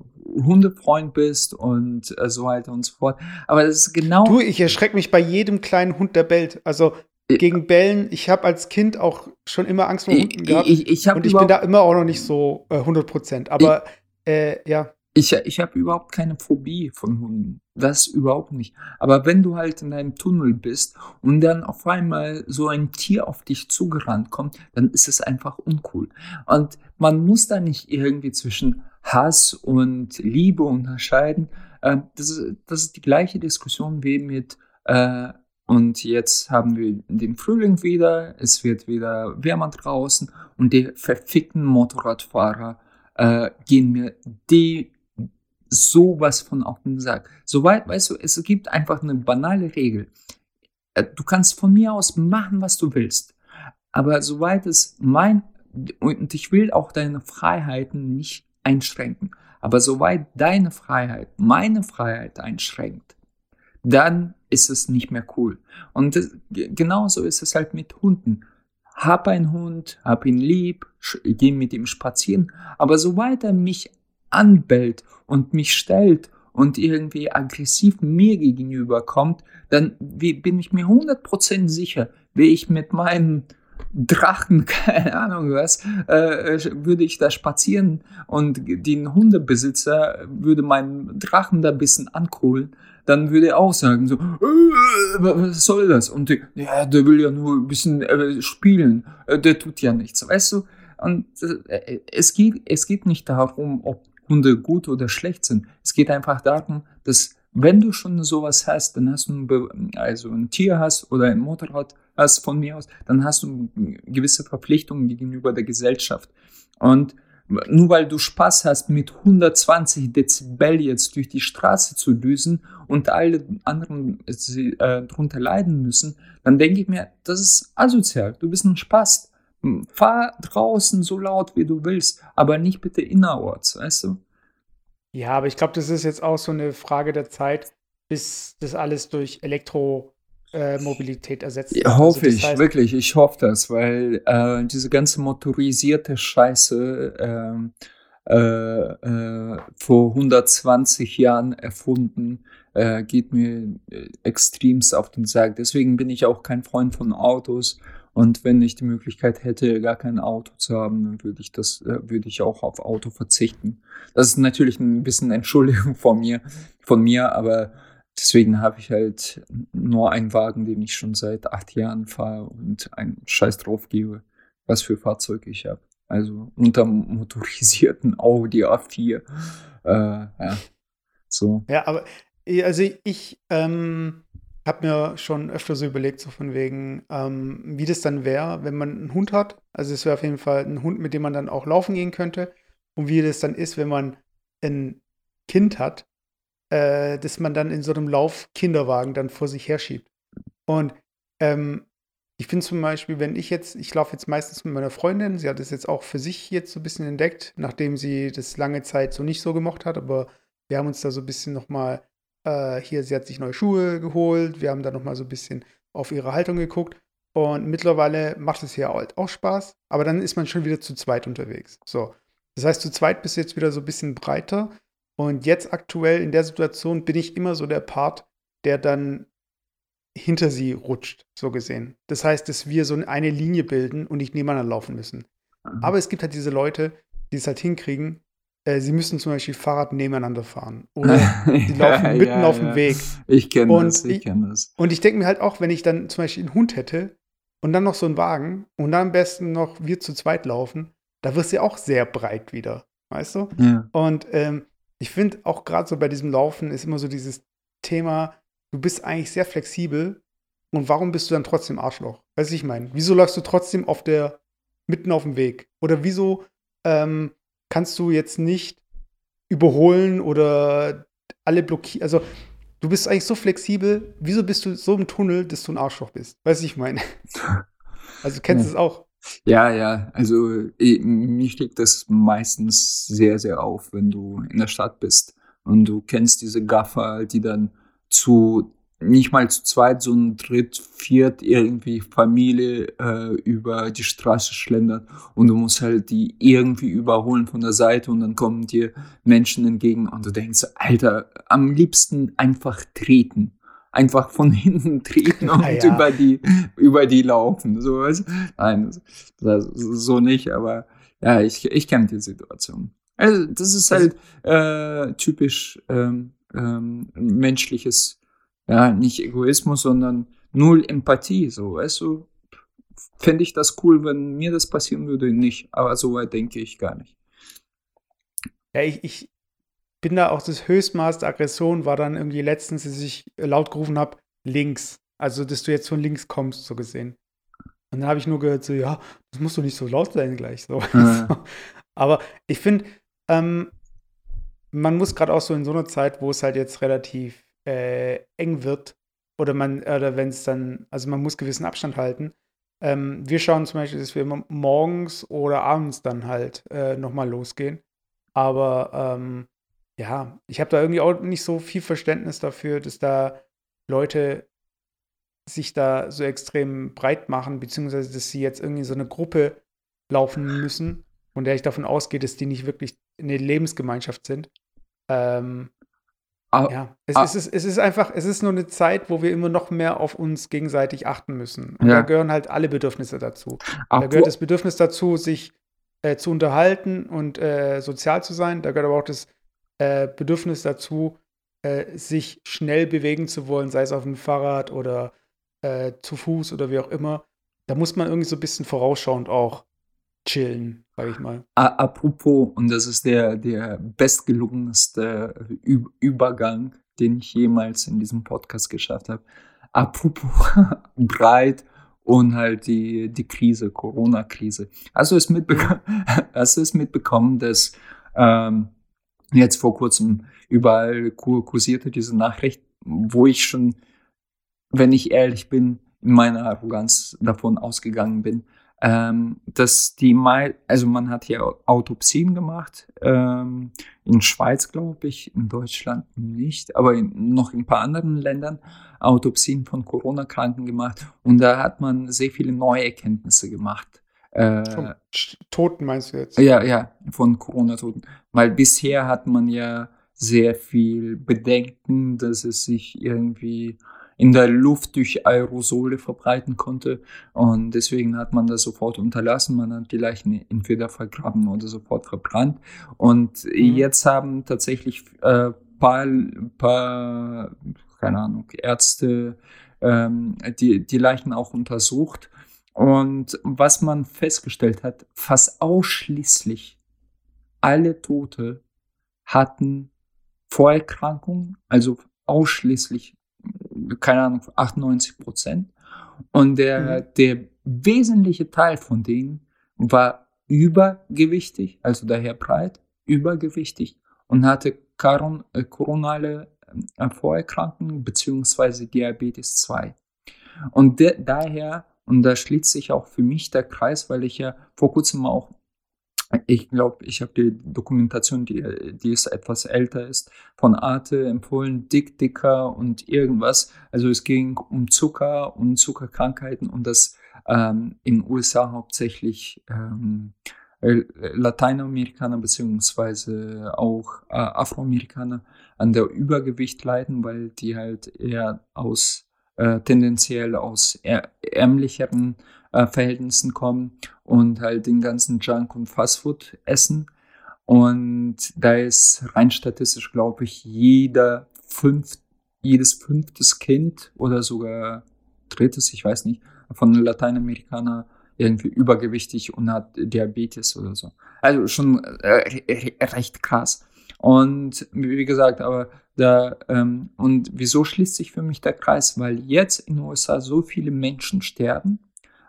Speaker 3: Hundefreund bist und äh, so weiter und so fort. Aber das ist genau.
Speaker 2: Du, ich erschrecke mich bei jedem kleinen Hund, der bellt. Also gegen Bellen, ich habe als Kind auch schon immer Angst vor Hunden gehabt. Ich, ich, ich und ich bin da immer auch noch nicht so äh, 100 Prozent. Aber äh, ja.
Speaker 3: Ich, ich habe überhaupt keine Phobie von Hunden. Das überhaupt nicht. Aber wenn du halt in einem Tunnel bist und dann auf einmal so ein Tier auf dich zugerannt kommt, dann ist es einfach uncool. Und man muss da nicht irgendwie zwischen Hass und Liebe unterscheiden. Äh, das, ist, das ist die gleiche Diskussion wie mit, äh, und jetzt haben wir den Frühling wieder, es wird wieder wärmer draußen und die verfickten Motorradfahrer äh, gehen mir die sowas von auf den Sack. Soweit, weißt du, es gibt einfach eine banale Regel. Äh, du kannst von mir aus machen, was du willst. Aber soweit es mein, und ich will auch deine Freiheiten nicht einschränken. Aber soweit deine Freiheit meine Freiheit einschränkt, dann ist es nicht mehr cool. Und das, genauso ist es halt mit Hunden. Hab einen Hund, hab ihn lieb, geh mit ihm spazieren, aber sobald er mich anbellt und mich stellt und irgendwie aggressiv mir gegenüber kommt, dann bin ich mir 100% sicher, wie ich mit meinem Drachen, keine Ahnung was, äh, würde ich da spazieren und den Hundebesitzer würde meinen Drachen da ein bisschen ankohlen, dann würde er auch sagen so, äh, was soll das? Und die, ja, der will ja nur ein bisschen äh, spielen, äh, der tut ja nichts, weißt du? Und äh, es geht, es geht nicht darum, ob Hunde gut oder schlecht sind. Es geht einfach darum, dass wenn du schon sowas hast, dann hast du ein, also ein Tier hast oder ein Motorrad hast von mir aus, dann hast du gewisse Verpflichtungen gegenüber der Gesellschaft. Und nur weil du Spaß hast, mit 120 Dezibel jetzt durch die Straße zu düsen und alle anderen äh, drunter leiden müssen, dann denke ich mir, das ist asozial. Du bist ein Spaß. Fahr draußen so laut, wie du willst, aber nicht bitte innerorts, weißt du?
Speaker 2: Ja, aber ich glaube, das ist jetzt auch so eine Frage der Zeit, bis das alles durch Elektromobilität äh, ersetzt
Speaker 3: wird. Ja, also hoffe also ich, heißt, wirklich, ich hoffe das, weil äh, diese ganze motorisierte Scheiße ähm, äh, äh, vor 120 Jahren erfunden, äh, geht mir extremst auf den Sack. Deswegen bin ich auch kein Freund von Autos und wenn ich die Möglichkeit hätte, gar kein Auto zu haben, dann würde ich das, äh, würde ich auch auf Auto verzichten. Das ist natürlich ein bisschen Entschuldigung von mir, von mir, aber deswegen habe ich halt nur einen Wagen, den ich schon seit acht Jahren fahre und einen Scheiß drauf gebe, was für Fahrzeuge ich habe. Also unter motorisierten Audi A4. Äh, ja, so.
Speaker 2: Ja, aber also ich, ähm, habe mir schon öfter so überlegt, so von wegen, ähm, wie das dann wäre, wenn man einen Hund hat. Also es wäre auf jeden Fall ein Hund, mit dem man dann auch laufen gehen könnte. Und wie das dann ist, wenn man ein Kind hat, äh, dass man dann in so einem Lauf-Kinderwagen dann vor sich herschiebt. Und ähm, ich finde zum Beispiel, wenn ich jetzt, ich laufe jetzt meistens mit meiner Freundin, sie hat es jetzt auch für sich jetzt so ein bisschen entdeckt, nachdem sie das lange Zeit so nicht so gemocht hat, aber wir haben uns da so ein bisschen nochmal äh, hier, sie hat sich neue Schuhe geholt. Wir haben da nochmal so ein bisschen auf ihre Haltung geguckt. Und mittlerweile macht es hier halt auch Spaß. Aber dann ist man schon wieder zu zweit unterwegs. So. Das heißt, zu zweit bist du jetzt wieder so ein bisschen breiter. Und jetzt aktuell in der Situation bin ich immer so der Part, der dann hinter sie rutscht, so gesehen. Das heißt, dass wir so eine Linie bilden und nicht nebeneinander laufen müssen. Mhm. Aber es gibt halt diese Leute, die es halt hinkriegen, äh, sie müssen zum Beispiel Fahrrad nebeneinander fahren. Oder sie laufen ja, mitten ja, auf dem. Weg.
Speaker 3: Ich kenne das, ich kenne das.
Speaker 2: Und ich denke mir halt auch, wenn ich dann zum Beispiel einen Hund hätte und dann noch so einen Wagen und dann am besten noch wir zu zweit laufen, da wirst du ja auch sehr breit wieder. Weißt du? Ja. Und ähm, ich finde auch gerade so bei diesem Laufen ist immer so dieses Thema, du bist eigentlich sehr flexibel und warum bist du dann trotzdem Arschloch? Weißt du, ich meine, wieso läufst du trotzdem auf der, mitten auf dem Weg? Oder wieso ähm, kannst du jetzt nicht überholen oder alle blockieren? Also, du bist eigentlich so flexibel, wieso bist du so im Tunnel, dass du ein Arschloch bist? Weißt du, ich meine? Also, du kennst es ja. auch.
Speaker 3: Ja, ja, also ich, mir schlägt das meistens sehr, sehr auf, wenn du in der Stadt bist und du kennst diese Gaffer, die dann zu nicht mal zu zweit, sondern dritt, viert irgendwie Familie äh, über die Straße schlendert und du musst halt die irgendwie überholen von der Seite und dann kommen dir Menschen entgegen und du denkst, Alter, am liebsten einfach treten. Einfach von hinten treten und ja. über die, über die laufen. So, was? Nein, so nicht, aber ja, ich, ich kenne die Situation. Also, das ist halt äh, typisch ähm, ähm, menschliches, ja, nicht Egoismus, sondern null Empathie, so, weißt du? Fände ich das cool, wenn mir das passieren würde? Nicht, aber so weit denke ich gar nicht.
Speaker 2: Ja, ich, ich bin da auch das Höchstmaß der Aggression war dann irgendwie letztens, dass ich laut gerufen habe, links. Also, dass du jetzt von links kommst, so gesehen. Und dann habe ich nur gehört, so, ja, das musst du nicht so laut sein gleich. So. Ja. Aber ich finde, ähm, man muss gerade auch so in so einer Zeit, wo es halt jetzt relativ äh, eng wird, oder man, oder wenn es dann, also man muss gewissen Abstand halten. Ähm, wir schauen zum Beispiel, dass wir immer morgens oder abends dann halt äh, nochmal losgehen. Aber ähm, ja, ich habe da irgendwie auch nicht so viel Verständnis dafür, dass da Leute sich da so extrem breit machen, beziehungsweise dass sie jetzt irgendwie so eine Gruppe laufen müssen, von der ich davon ausgehe, dass die nicht wirklich eine Lebensgemeinschaft sind. Ähm, ah, ja, es, ah, es, ist, es ist einfach, es ist nur eine Zeit, wo wir immer noch mehr auf uns gegenseitig achten müssen. Und ja. da gehören halt alle Bedürfnisse dazu. Ach, da gehört das Bedürfnis dazu, sich äh, zu unterhalten und äh, sozial zu sein. Da gehört aber auch das äh, Bedürfnis dazu, äh, sich schnell bewegen zu wollen, sei es auf dem Fahrrad oder äh, zu Fuß oder wie auch immer. Da muss man irgendwie so ein bisschen vorausschauend auch chillen, sage ich mal.
Speaker 3: Apropos, und das ist der, der bestgelungenste Übergang, den ich jemals in diesem Podcast geschafft habe. Apropos breit und halt die, die Krise, Corona-Krise. Du es mitbekommen, du es mitbekommen dass ähm, jetzt vor kurzem überall kursierte diese Nachricht, wo ich schon, wenn ich ehrlich bin, in meiner Arroganz davon ausgegangen bin, ähm, dass die mal, also man hat hier Autopsien gemacht, ähm, in Schweiz glaube ich, in Deutschland nicht, aber in, noch in ein paar anderen Ländern Autopsien von Corona-Kranken gemacht und da hat man sehr viele neue Erkenntnisse gemacht.
Speaker 2: Äh, Toten meinst du jetzt?
Speaker 3: Ja, ja, von Corona-Toten. Weil bisher hat man ja sehr viel Bedenken, dass es sich irgendwie in der Luft durch Aerosole verbreiten konnte. Und deswegen hat man das sofort unterlassen. Man hat die Leichen entweder vergraben oder sofort verbrannt. Und mhm. jetzt haben tatsächlich äh, paar, paar, keine Ahnung, Ärzte ähm, die, die Leichen auch untersucht. Und was man festgestellt hat, fast ausschließlich alle Tote hatten Vorerkrankungen, also ausschließlich keine Ahnung, 98 Prozent. Und der, mhm. der wesentliche Teil von denen war übergewichtig, also daher breit, übergewichtig und hatte Koron äh, koronale äh, Vorerkrankungen beziehungsweise Diabetes 2. Und de daher, und da schließt sich auch für mich der Kreis, weil ich ja vor kurzem auch ich glaube, ich habe die Dokumentation, die, die ist etwas älter ist, von Arte empfohlen, dick, dicker und irgendwas. Also es ging um Zucker und Zuckerkrankheiten und das ähm, in den USA hauptsächlich ähm, äh, Lateinamerikaner beziehungsweise auch äh, Afroamerikaner an der Übergewicht leiden, weil die halt eher aus äh, tendenziell aus ärmlicheren äh, Verhältnissen kommen und halt den ganzen Junk und Fastfood essen. Und da ist rein statistisch, glaube ich, jeder fünf, jedes fünftes Kind oder sogar drittes, ich weiß nicht, von Lateinamerikaner irgendwie übergewichtig und hat Diabetes oder so. Also schon äh, recht krass. Und wie gesagt, aber da, ähm, und wieso schließt sich für mich der Kreis? Weil jetzt in den USA so viele Menschen sterben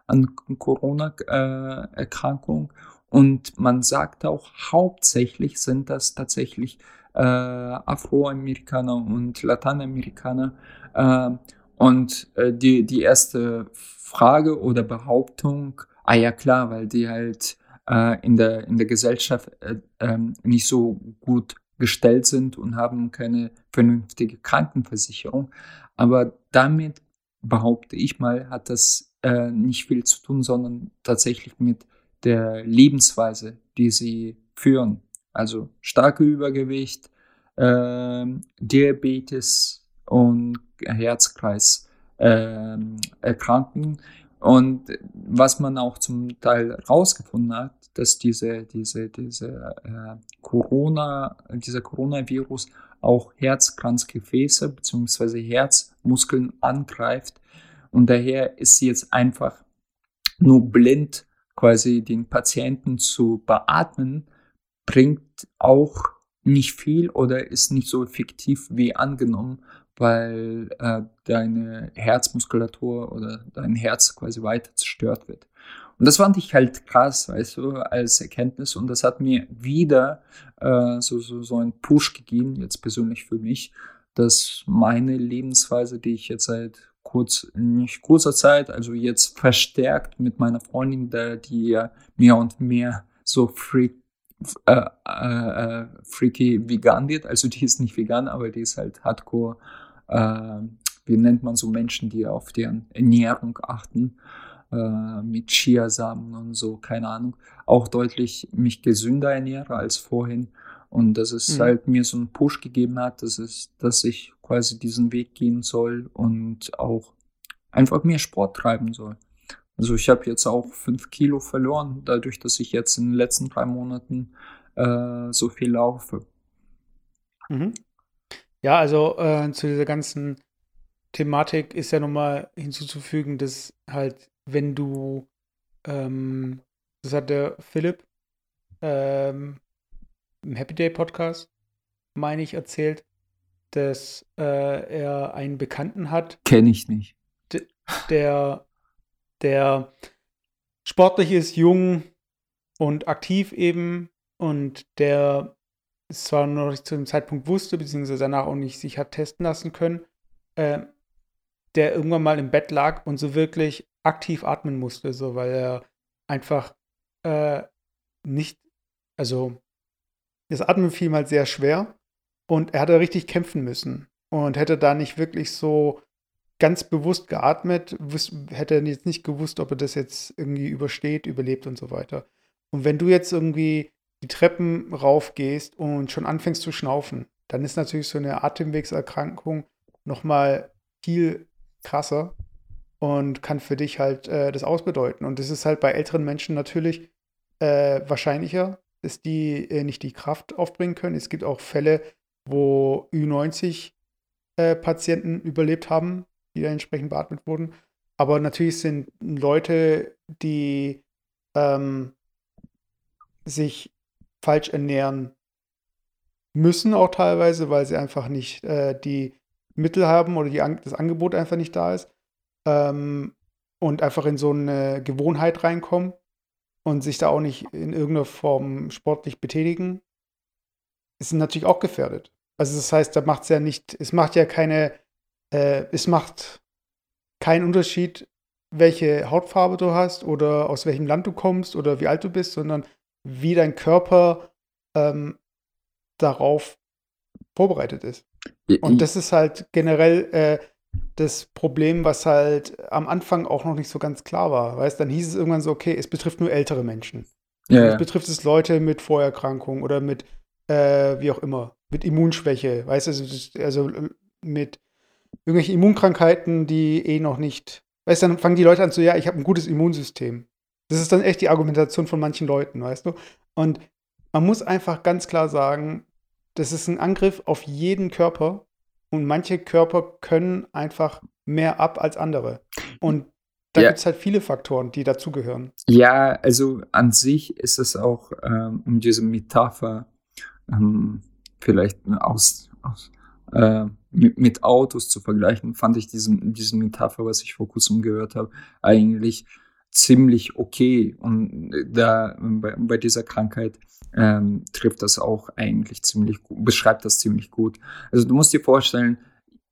Speaker 3: an Corona-Erkrankung äh, und man sagt auch, hauptsächlich sind das tatsächlich äh, Afroamerikaner und Lateinamerikaner. Äh, und äh, die, die erste Frage oder Behauptung, ah ja klar, weil die halt äh, in, der, in der Gesellschaft äh, ähm, nicht so gut gestellt sind und haben keine vernünftige Krankenversicherung. Aber damit behaupte ich mal, hat das äh, nicht viel zu tun, sondern tatsächlich mit der Lebensweise, die sie führen. Also starke Übergewicht, äh, Diabetes und Herzkreis äh, erkranken. Und was man auch zum Teil herausgefunden hat, dass diese, diese, diese äh, Corona, dieser Coronavirus auch Herzkranzgefäße bzw. Herzmuskeln angreift. Und daher ist sie jetzt einfach nur blind quasi den Patienten zu beatmen, bringt auch nicht viel oder ist nicht so effektiv wie angenommen, weil äh, deine Herzmuskulatur oder dein Herz quasi weiter zerstört wird. Und das fand ich halt krass, weißt du, als Erkenntnis. Und das hat mir wieder äh, so, so, so einen Push gegeben, jetzt persönlich für mich, dass meine Lebensweise, die ich jetzt seit kurz, nicht kurzer Zeit, also jetzt verstärkt mit meiner Freundin, der, die ja mehr und mehr so freak, äh, äh, äh, freaky vegan wird. Also die ist nicht vegan, aber die ist halt hardcore äh, wie nennt man so Menschen, die auf deren Ernährung achten, äh, mit Chiasamen und so, keine Ahnung, auch deutlich mich gesünder ernähre als vorhin. Und dass es mhm. halt mir so einen Push gegeben hat, dass, es, dass ich quasi diesen Weg gehen soll und auch einfach mehr Sport treiben soll. Also ich habe jetzt auch fünf Kilo verloren, dadurch, dass ich jetzt in den letzten drei Monaten äh, so viel laufe.
Speaker 2: Mhm. Ja, also äh, zu dieser ganzen Thematik ist ja nochmal hinzuzufügen, dass halt, wenn du, ähm, das hat der Philipp ähm, im Happy Day Podcast, meine ich, erzählt, dass äh, er einen Bekannten hat.
Speaker 3: Kenne ich nicht.
Speaker 2: Der, der sportlich ist, jung und aktiv eben und der es zwar noch nicht zu dem Zeitpunkt wusste, beziehungsweise danach auch nicht sich hat testen lassen können, äh, der irgendwann mal im Bett lag und so wirklich aktiv atmen musste, so weil er einfach äh, nicht, also das Atmen fiel mal sehr schwer und er hatte richtig kämpfen müssen und hätte da nicht wirklich so ganz bewusst geatmet, hätte er jetzt nicht gewusst, ob er das jetzt irgendwie übersteht, überlebt und so weiter. Und wenn du jetzt irgendwie die Treppen raufgehst und schon anfängst zu schnaufen, dann ist natürlich so eine Atemwegserkrankung nochmal viel krasser und kann für dich halt äh, das ausbedeuten. Und das ist halt bei älteren Menschen natürlich äh, wahrscheinlicher, dass die äh, nicht die Kraft aufbringen können. Es gibt auch Fälle, wo Ü90-Patienten äh, überlebt haben, die da entsprechend beatmet wurden. Aber natürlich sind Leute, die ähm, sich falsch ernähren müssen, auch teilweise, weil sie einfach nicht äh, die Mittel haben oder die, das Angebot einfach nicht da ist. Ähm, und einfach in so eine Gewohnheit reinkommen und sich da auch nicht in irgendeiner Form sportlich betätigen, sind natürlich auch gefährdet. Also das heißt, da macht es ja nicht, es macht ja keine, äh, es macht keinen Unterschied, welche Hautfarbe du hast oder aus welchem Land du kommst oder wie alt du bist, sondern wie dein Körper ähm, darauf vorbereitet ist. Und das ist halt generell äh, das Problem, was halt am Anfang auch noch nicht so ganz klar war. Weißt, dann hieß es irgendwann so, okay, es betrifft nur ältere Menschen. Ja, ja. Es betrifft es Leute mit Vorerkrankungen oder mit, äh, wie auch immer, mit Immunschwäche, weißt du, also, also mit irgendwelche Immunkrankheiten, die eh noch nicht. Weißt du, dann fangen die Leute an zu, ja, ich habe ein gutes Immunsystem. Das ist dann echt die Argumentation von manchen Leuten, weißt du? Und man muss einfach ganz klar sagen, das ist ein Angriff auf jeden Körper und manche Körper können einfach mehr ab als andere. Und da ja. gibt es halt viele Faktoren, die dazugehören.
Speaker 3: Ja, also an sich ist es auch, ähm, um diese Metapher ähm, vielleicht aus, aus äh, mit, mit, Autos zu vergleichen, fand ich diesen, diese Metapher, was ich vor kurzem gehört habe, eigentlich ziemlich okay. Und da bei, bei dieser Krankheit ähm, trifft das auch eigentlich ziemlich gut, beschreibt das ziemlich gut. Also du musst dir vorstellen,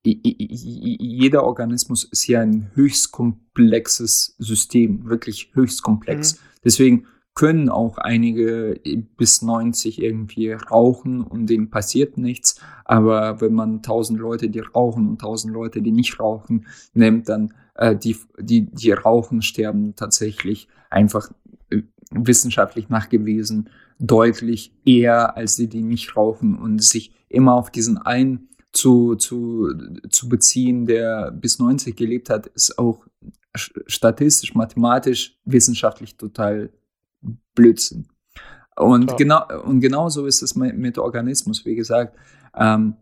Speaker 3: jeder Organismus ist ja ein höchst komplexes System, wirklich höchst komplex. Mhm. Deswegen können auch einige bis 90 irgendwie rauchen und denen passiert nichts. Aber wenn man 1000 Leute, die rauchen und 1000 Leute, die nicht rauchen, nimmt, dann äh, die, die, die rauchen, sterben tatsächlich einfach äh, wissenschaftlich nachgewiesen deutlich eher als die, die nicht rauchen und sich immer auf diesen einen zu, zu, zu beziehen, der bis 90 gelebt hat, ist auch statistisch, mathematisch, wissenschaftlich total Blödsinn. Und, Klar. genau, und genauso ist es mit, mit Organismus. Wie gesagt, ähm,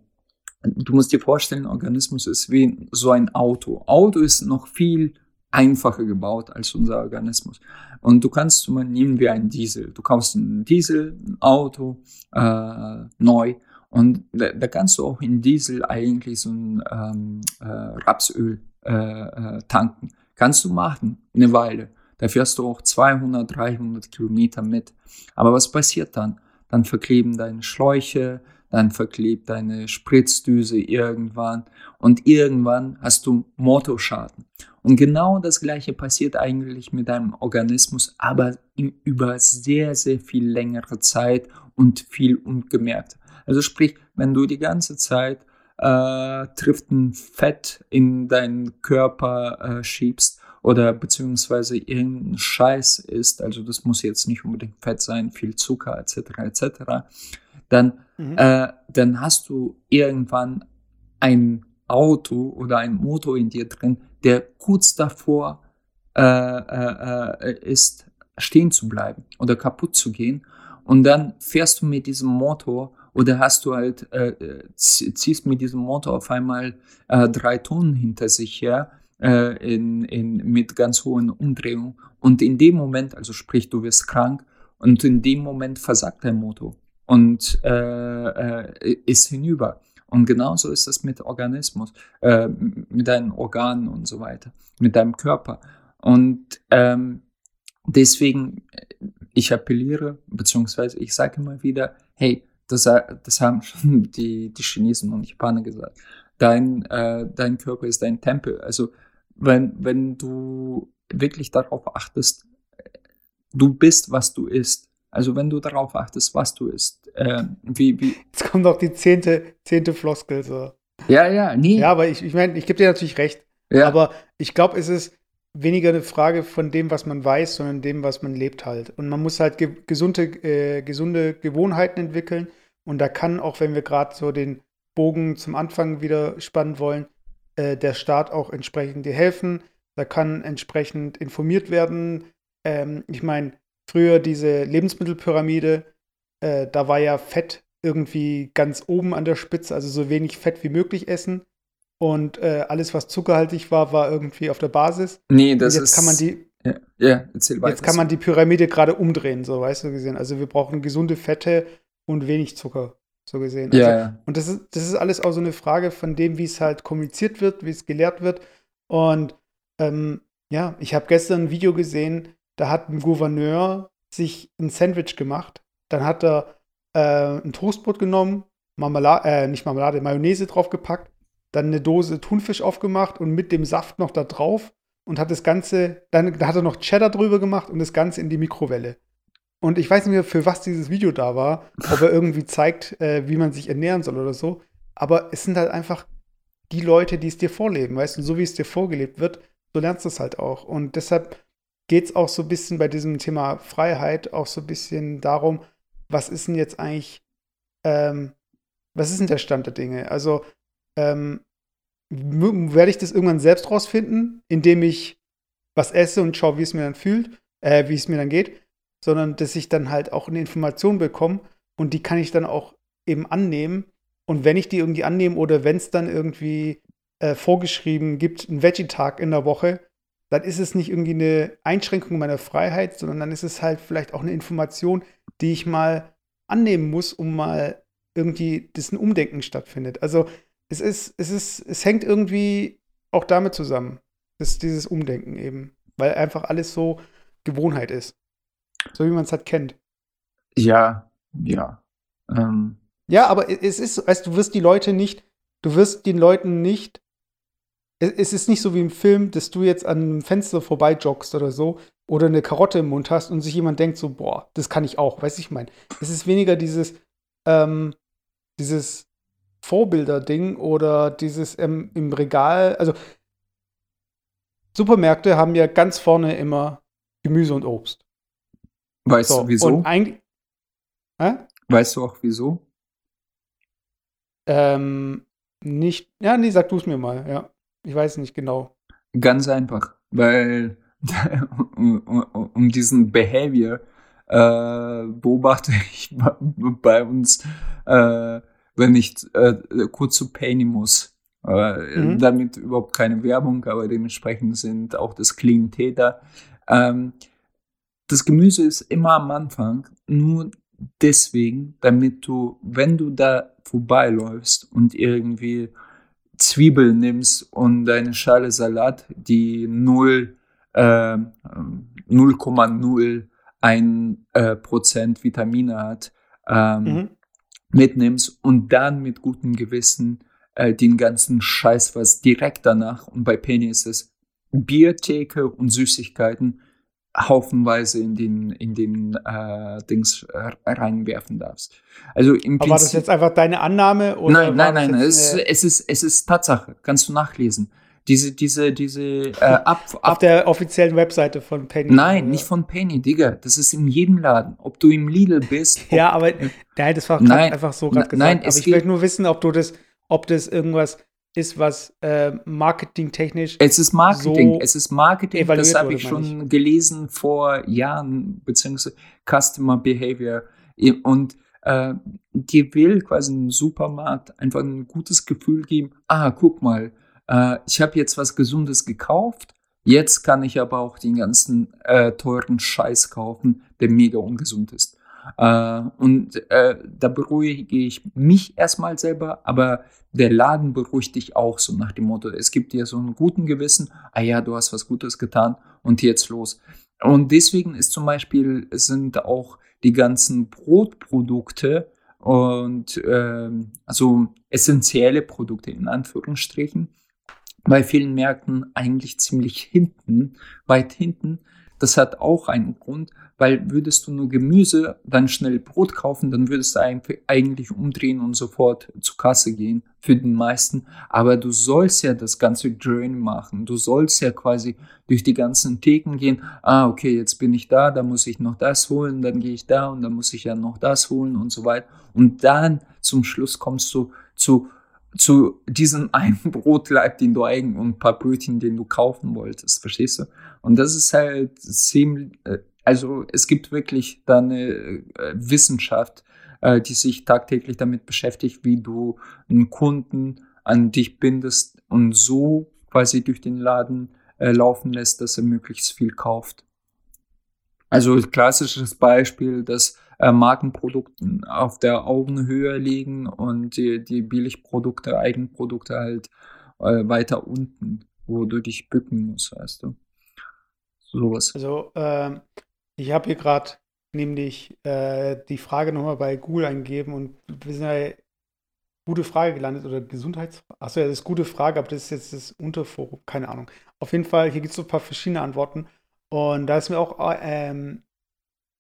Speaker 3: du musst dir vorstellen, Organismus ist wie so ein Auto. Auto ist noch viel einfacher gebaut als unser Organismus. Und du kannst Beispiel nehmen wie ein Diesel. Du kaufst ein Diesel, ein Auto, äh, neu und da, da, kannst du auch in Diesel eigentlich so ein ähm, äh, Rapsöl äh, äh, tanken. Kannst du machen, eine Weile. Da fährst du auch 200, 300 Kilometer mit. Aber was passiert dann? Dann verkleben deine Schläuche, dann verklebt deine Spritzdüse irgendwann und irgendwann hast du Motorschaden. Und genau das gleiche passiert eigentlich mit deinem Organismus, aber über sehr, sehr viel längere Zeit und viel ungemerkt. Also sprich, wenn du die ganze Zeit äh, Triften Fett in deinen Körper äh, schiebst oder beziehungsweise irgendeinen Scheiß isst, also das muss jetzt nicht unbedingt Fett sein, viel Zucker etc. etc., dann, mhm. äh, dann hast du irgendwann ein Auto oder ein Motor in dir drin, der kurz davor äh, äh, äh ist, stehen zu bleiben oder kaputt zu gehen. Und dann fährst du mit diesem Motor oder hast du halt, äh, ziehst mit diesem Motor auf einmal äh, drei Tonnen hinter sich her in, in, mit ganz hohen Umdrehungen. Und in dem Moment, also sprich, du wirst krank und in dem Moment versagt dein Motor und äh, äh, ist hinüber. Und genauso ist es mit Organismus, äh, mit deinen Organen und so weiter, mit deinem Körper. Und ähm, deswegen, ich appelliere, beziehungsweise ich sage immer wieder, hey, das, das haben schon die, die Chinesen und Japaner gesagt. Dein, äh, dein Körper ist dein Tempel. Also wenn, wenn du wirklich darauf achtest, du bist, was du isst. Also wenn du darauf achtest, was du isst. Äh, wie, wie
Speaker 2: Jetzt kommt auch die zehnte, zehnte Floskel. So.
Speaker 3: Ja, ja, nie.
Speaker 2: Ja, aber ich, ich meine, ich gebe dir natürlich recht. Ja. Aber ich glaube, es ist weniger eine Frage von dem, was man weiß, sondern dem, was man lebt halt. Und man muss halt ge gesunde, äh, gesunde Gewohnheiten entwickeln. Und da kann, auch wenn wir gerade so den Bogen zum Anfang wieder spannen wollen, äh, der Staat auch entsprechend dir helfen. Da kann entsprechend informiert werden. Ähm, ich meine, früher diese Lebensmittelpyramide, äh, da war ja Fett irgendwie ganz oben an der Spitze, also so wenig Fett wie möglich essen. Und äh, alles, was zuckerhaltig war, war irgendwie auf der Basis.
Speaker 3: Nee, das
Speaker 2: und jetzt
Speaker 3: ist.
Speaker 2: Kann man die,
Speaker 3: ja, ja erzähl weiter.
Speaker 2: Jetzt kann man die Pyramide gerade umdrehen, so weißt du gesehen. Also wir brauchen gesunde Fette und wenig Zucker, so gesehen. Also,
Speaker 3: ja, ja.
Speaker 2: Und das ist, das ist alles auch so eine Frage von dem, wie es halt kommuniziert wird, wie es gelehrt wird. Und ähm, ja, ich habe gestern ein Video gesehen, da hat ein Gouverneur sich ein Sandwich gemacht. Dann hat er äh, ein Toastbrot genommen, Marmelade, äh, nicht Marmelade, Mayonnaise draufgepackt dann eine Dose Thunfisch aufgemacht und mit dem Saft noch da drauf und hat das Ganze, dann da hat er noch Cheddar drüber gemacht und das Ganze in die Mikrowelle. Und ich weiß nicht mehr, für was dieses Video da war, ob er irgendwie zeigt, äh, wie man sich ernähren soll oder so. Aber es sind halt einfach die Leute, die es dir vorleben, weißt du, so wie es dir vorgelebt wird, so lernst du es halt auch. Und deshalb geht es auch so ein bisschen bei diesem Thema Freiheit auch so ein bisschen darum, was ist denn jetzt eigentlich, ähm, was ist denn der Stand der Dinge? Also, ähm, werde ich das irgendwann selbst rausfinden, indem ich was esse und schaue, wie es mir dann fühlt, äh, wie es mir dann geht, sondern dass ich dann halt auch eine Information bekomme und die kann ich dann auch eben annehmen. Und wenn ich die irgendwie annehme oder wenn es dann irgendwie äh, vorgeschrieben gibt, einen Veggie-Tag in der Woche, dann ist es nicht irgendwie eine Einschränkung meiner Freiheit, sondern dann ist es halt vielleicht auch eine Information, die ich mal annehmen muss, um mal irgendwie, dass ein Umdenken stattfindet. Also es ist, es ist, es hängt irgendwie auch damit zusammen, dass dieses Umdenken eben, weil einfach alles so Gewohnheit ist. So wie man es halt kennt.
Speaker 3: Ja, ja. Ähm.
Speaker 2: Ja, aber es ist, weißt du, wirst die Leute nicht, du wirst den Leuten nicht es ist nicht so wie im Film, dass du jetzt an einem Fenster vorbei joggst oder so oder eine Karotte im Mund hast und sich jemand denkt so, boah, das kann ich auch, weißt du, ich meine. Es ist weniger dieses, ähm, dieses Vorbilder-Ding oder dieses ähm, im Regal, also Supermärkte haben ja ganz vorne immer Gemüse und Obst.
Speaker 3: Weißt so, du wieso? Äh? Weißt du auch wieso?
Speaker 2: Ähm, nicht, ja, nee, sag du es mir mal, ja. Ich weiß nicht genau.
Speaker 3: Ganz einfach, weil um, um, um, diesen Behavior äh, beobachte ich bei uns, äh, wenn ich äh, kurz zu Penny muss. Äh, mhm. Damit überhaupt keine Werbung, aber dementsprechend sind auch das Clean Täter. Ähm, das Gemüse ist immer am Anfang nur deswegen, damit du, wenn du da vorbeiläufst und irgendwie Zwiebel nimmst und eine Schale Salat, die 0, äh, 0,01 äh, Prozent Vitamine hat, ähm, mhm. mitnimmst und dann mit gutem Gewissen äh, den ganzen Scheiß, was direkt danach, und bei Penny ist es Biertheke und Süßigkeiten, haufenweise in den, in den äh, Dings äh, reinwerfen darfst. Also im
Speaker 2: Aber war das jetzt einfach deine Annahme?
Speaker 3: Oder nein, nein, nein, es, es, ist, es ist Tatsache, kannst du nachlesen. Diese, diese, diese, äh, ab, ab
Speaker 2: Auf der offiziellen Webseite von Penny.
Speaker 3: Nein, oder? nicht von Penny, Digga. Das ist in jedem Laden. Ob du im Lidl bist.
Speaker 2: ja, aber nein, das war nein, einfach so gerade gesagt. Nein, aber ich will nur wissen, ob du das, ob das irgendwas ist, was äh, marketingtechnisch.
Speaker 3: Es ist Marketing, so es ist Marketing, das habe ich schon ich. gelesen vor Jahren, beziehungsweise Customer Behavior. Und äh, dir will quasi ein Supermarkt einfach ein gutes Gefühl geben, ah, guck mal, äh, ich habe jetzt was Gesundes gekauft, jetzt kann ich aber auch den ganzen äh, teuren Scheiß kaufen, der mega ungesund ist. Äh, und äh, da beruhige ich mich erstmal selber, aber der Laden beruhigt dich auch so nach dem Motto, es gibt dir so einen guten Gewissen, ah ja, du hast was Gutes getan und jetzt los. Und deswegen ist zum Beispiel, sind auch die ganzen Brotprodukte und äh, also essentielle Produkte in Anführungsstrichen bei vielen Märkten eigentlich ziemlich hinten, weit hinten. Das hat auch einen Grund, weil würdest du nur Gemüse, dann schnell Brot kaufen, dann würdest du eigentlich umdrehen und sofort zur Kasse gehen für den meisten. Aber du sollst ja das ganze Journey machen. Du sollst ja quasi durch die ganzen Theken gehen. Ah, okay, jetzt bin ich da, da muss ich noch das holen, dann gehe ich da und dann muss ich ja noch das holen und so weiter. Und dann zum Schluss kommst du zu zu diesem einen Brotleib, den du eigentlich und ein paar Brötchen, den du kaufen wolltest, verstehst du? Und das ist halt ziemlich, äh, also es gibt wirklich da eine äh, Wissenschaft, äh, die sich tagtäglich damit beschäftigt, wie du einen Kunden an dich bindest und so quasi durch den Laden laufen lässt, dass er möglichst viel kauft. Also klassisches Beispiel, dass äh, Markenprodukte auf der Augenhöhe liegen und die, die Billigprodukte, Eigenprodukte halt äh, weiter unten, wo du dich bücken musst, weißt du.
Speaker 2: Sowas. Also, ähm, ich habe hier gerade nämlich äh, die Frage nochmal bei Google eingegeben und wir sind ja gute Frage gelandet oder Gesundheitsfrage. Achso, ja, das ist gute Frage, aber das ist jetzt das Unterforum, keine Ahnung. Auf jeden Fall, hier gibt es so ein paar verschiedene Antworten. Und da ist mir auch, ähm,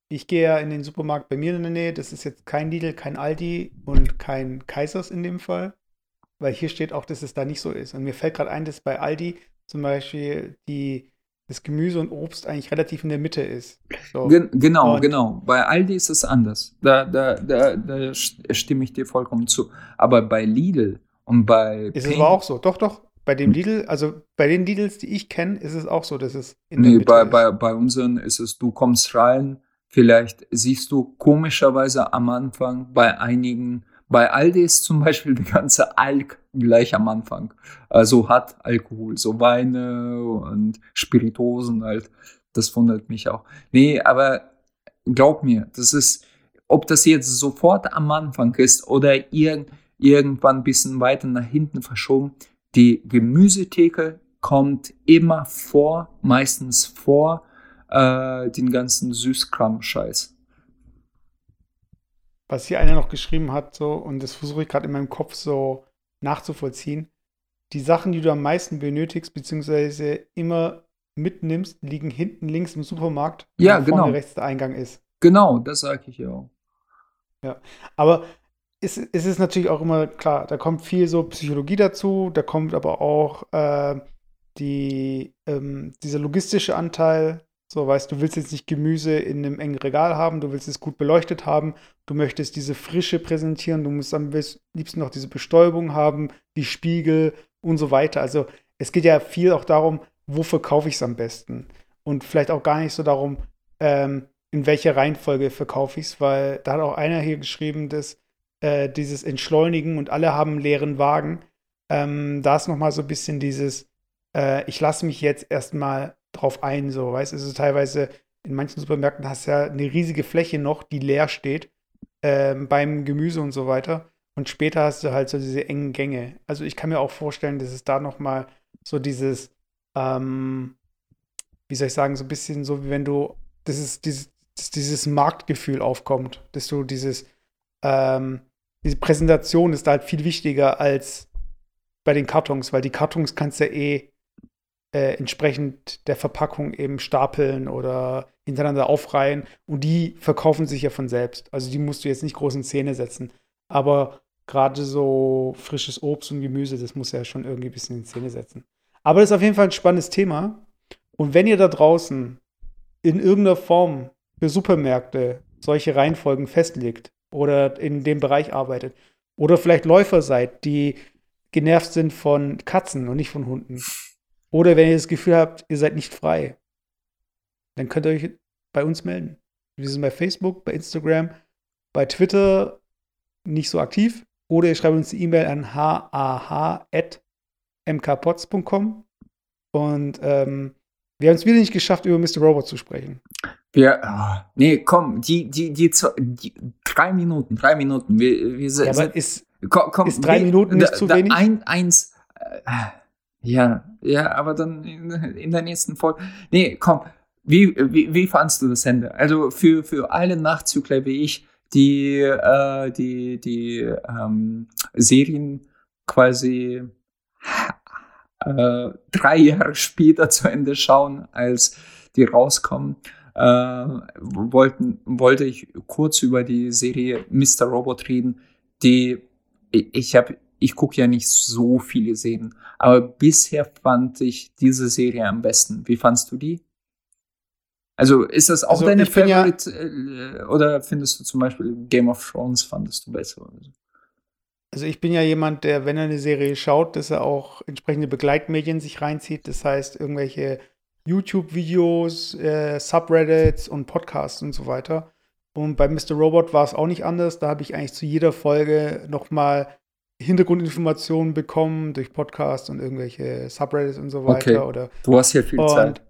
Speaker 2: ich gehe ja in den Supermarkt bei mir in der Nähe, das ist jetzt kein Lidl, kein Aldi und kein Kaisers in dem Fall, weil hier steht auch, dass es da nicht so ist. Und mir fällt gerade ein, dass bei Aldi zum Beispiel die das Gemüse und Obst eigentlich relativ in der Mitte ist.
Speaker 3: So. Gen genau, und genau. Bei Aldi ist es anders. Da, da, da, da stimme ich dir vollkommen zu. Aber bei Lidl und bei
Speaker 2: ist Penny, es aber auch so. Doch, doch. bei dem Lidl, also bei den Lidls, die ich kenne, ist es auch so, dass es
Speaker 3: in nee, bei, ist. bei, bei unseren ist es, du kommst rein, vielleicht siehst du komischerweise am Anfang bei einigen, bei Aldi ist zum Beispiel die ganze Alk gleich am Anfang. Also hat Alkohol, so Weine und Spiritosen halt. Das wundert mich auch. Nee, aber glaub mir, das ist, ob das jetzt sofort am Anfang ist oder ir irgendwann ein bisschen weiter nach hinten verschoben, die Gemüsetheke kommt immer vor, meistens vor äh, den ganzen Süßkram-Scheiß.
Speaker 2: Was hier einer noch geschrieben hat, so, und das versuche ich gerade in meinem Kopf so nachzuvollziehen, die Sachen, die du am meisten benötigst, beziehungsweise immer mitnimmst, liegen hinten links im Supermarkt,
Speaker 3: ja, genau. vorne
Speaker 2: rechts der Eingang ist.
Speaker 3: Genau, das sage ich ja auch.
Speaker 2: Ja, aber es, es ist natürlich auch immer klar, da kommt viel so Psychologie dazu, da kommt aber auch äh, die, ähm, dieser logistische Anteil. So, weißt du, willst jetzt nicht Gemüse in einem engen Regal haben, du willst es gut beleuchtet haben, du möchtest diese Frische präsentieren, du musst am liebsten noch diese Bestäubung haben, die Spiegel und so weiter. Also es geht ja viel auch darum, wo verkaufe ich es am besten? Und vielleicht auch gar nicht so darum, ähm, in welcher Reihenfolge verkaufe ich es, weil da hat auch einer hier geschrieben, dass äh, dieses Entschleunigen und alle haben leeren Wagen. Ähm, da ist nochmal so ein bisschen dieses, äh, ich lasse mich jetzt erstmal drauf ein, so, weißt du, also teilweise in manchen Supermärkten hast du ja eine riesige Fläche noch, die leer steht, äh, beim Gemüse und so weiter. Und später hast du halt so diese engen Gänge. Also ich kann mir auch vorstellen, dass es da nochmal so dieses, ähm, wie soll ich sagen, so ein bisschen so wie wenn du, das ist dieses, dieses Marktgefühl aufkommt, dass du dieses, ähm, diese Präsentation ist da halt viel wichtiger als bei den Kartons, weil die Kartons kannst du ja eh äh, entsprechend der Verpackung eben stapeln oder hintereinander aufreihen und die verkaufen sich ja von selbst. Also die musst du jetzt nicht groß in Szene setzen. Aber gerade so frisches Obst und Gemüse, das muss ja schon irgendwie ein bisschen in Szene setzen. Aber das ist auf jeden Fall ein spannendes Thema. Und wenn ihr da draußen in irgendeiner Form für Supermärkte solche Reihenfolgen festlegt oder in dem Bereich arbeitet. Oder vielleicht Läufer seid, die genervt sind von Katzen und nicht von Hunden. Oder wenn ihr das Gefühl habt, ihr seid nicht frei, dann könnt ihr euch bei uns melden. Wir sind bei Facebook, bei Instagram, bei Twitter nicht so aktiv. Oder ihr schreibt uns eine E-Mail an hah.mkpots.com. Und ähm, wir haben es wieder nicht geschafft, über Mr. Robot zu sprechen.
Speaker 3: Wir, oh, nee, komm, die, die, die, die, drei Minuten, drei Minuten. Wir, wir
Speaker 2: ja, aber ist, komm, komm, ist drei wir, Minuten nicht da, zu wenig?
Speaker 3: Ein, eins, äh, ja, ja, aber dann in, in, der nächsten Folge. Nee, komm, wie, wie, wie fandst du das Ende? Also für, für alle Nachzügler wie ich, die, äh, die, die ähm, Serien quasi äh, drei Jahre später zu Ende schauen, als die rauskommen äh, wollten, wollte ich kurz über die Serie Mr. Robot reden, die ich habe, ich gucke ja nicht so viele Serien, aber bisher fand ich diese Serie am besten. Wie fandst du die? Also ist das auch also deine Favorite ja, äh, oder findest du zum Beispiel Game of Thrones fandest du besser?
Speaker 2: Also ich bin ja jemand, der, wenn er eine Serie schaut, dass er auch entsprechende Begleitmedien sich reinzieht. Das heißt, irgendwelche YouTube-Videos, äh, Subreddits und Podcasts und so weiter. Und bei Mr. Robot war es auch nicht anders. Da habe ich eigentlich zu jeder Folge nochmal Hintergrundinformationen bekommen durch Podcasts und irgendwelche Subreddits und so weiter. Okay. Oder,
Speaker 3: du hast ja viel und, Zeit.